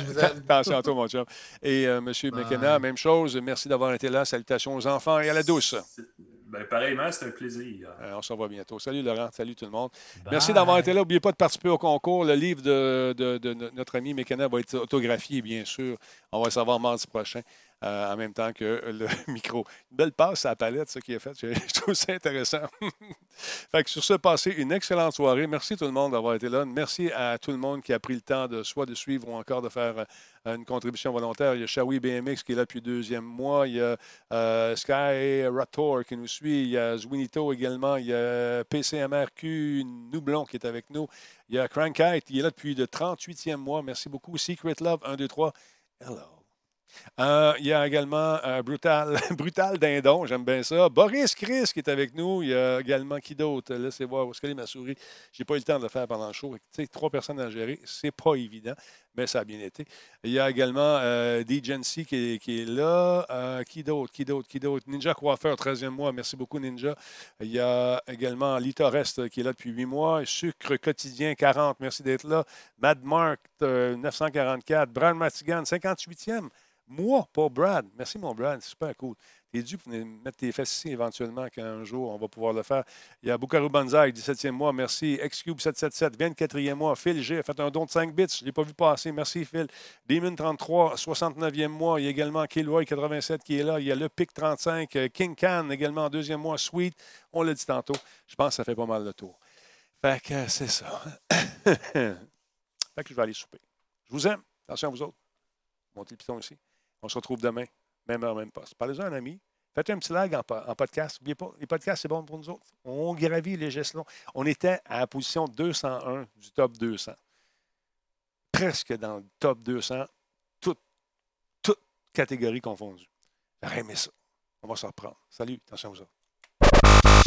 vous aime. attention à toi, mon chum. Et euh, monsieur. McKenna, même chose. Merci d'avoir été là. Salutations aux enfants et à la douce. Ben, pareillement, c'est un plaisir. Euh, on se revoit bientôt. Salut Laurent, salut tout le monde. Bye. Merci d'avoir été là. N'oubliez pas de participer au concours. Le livre de, de- de no- notre ami Mécana va être autographié, bien sûr. On va le savoir mardi prochain, euh, en même temps que le micro. Une belle passe à la palette, ça qui est fait. Je, trouve ça intéressant. fait que sur ce, passez une excellente soirée. Merci tout le monde d'avoir été là. Merci à tout le monde qui a pris le temps de soit de suivre ou encore de faire euh, une contribution volontaire. Il y a Shawi BMX qui est là depuis le deuxième mois. Il y a euh, Sky Rator qui nous suit. Il y a Zwinito également. Il y a PCMRQ Noublon qui est avec nous. Il y a Crankite, il est là depuis le 38e mois. Merci beaucoup. Secret Love 1, 2, 3. Hello. Euh, il y a également euh, Brutal, Brutal Dindon, j'aime bien ça. Boris Chris qui est avec nous. Il y a également qui d'autre? Laissez voir où est-ce qu'elle est ma souris? Je n'ai pas eu le temps de le faire pendant le show. Tu sais, trois personnes à gérer, c'est pas évident, mais ça a bien été. Il y a également euh, qui est, là. Euh, qui d'autre? Qui d'autre? Qui d'autre? Ninja Coiffeur, 13e mois. Merci beaucoup, Ninja. Il y a également Lita Rest qui est là depuis 8 mois. Sucre quotidien, 40. Merci d'être là. Mad Mark, euh, 944. Brad Matigan, 58e. Moi, pas Brad. Merci, mon Brad. Super cool. T'es dû mettre tes fesses ici éventuellement qu'un jour, on va pouvoir le faire. Il y a Bukaru Banzai, 17e mois. Merci. Xcube 777, 24e mois. Phil G a fait un don de 5 bits. Je ne l'ai pas vu passer. Merci, Phil. Demon 33, 69e mois. Il y a également Kilroy 87 qui est là. Il y a le Pic 35. euh, King Can également en deuxième mois. Sweet. On l'a dit tantôt. Je pense que ça fait pas mal de tour. Fait que euh, c'est ça. fait que je vais aller souper. Je vous aime. Attention à vous autres. Montez le piton ici. On se retrouve demain, même heure, même poste. Parlez-en à un ami. Faites un petit lag en, po- en podcast. N'oubliez pas, les podcasts, c'est bon pour nous autres. On gravit les gestes longs. On était à la position 201 du top 200. Presque dans le top 200, toutes toute catégories confondues. J'aurais aimé ça. On va se reprendre. Salut, attention vous autres.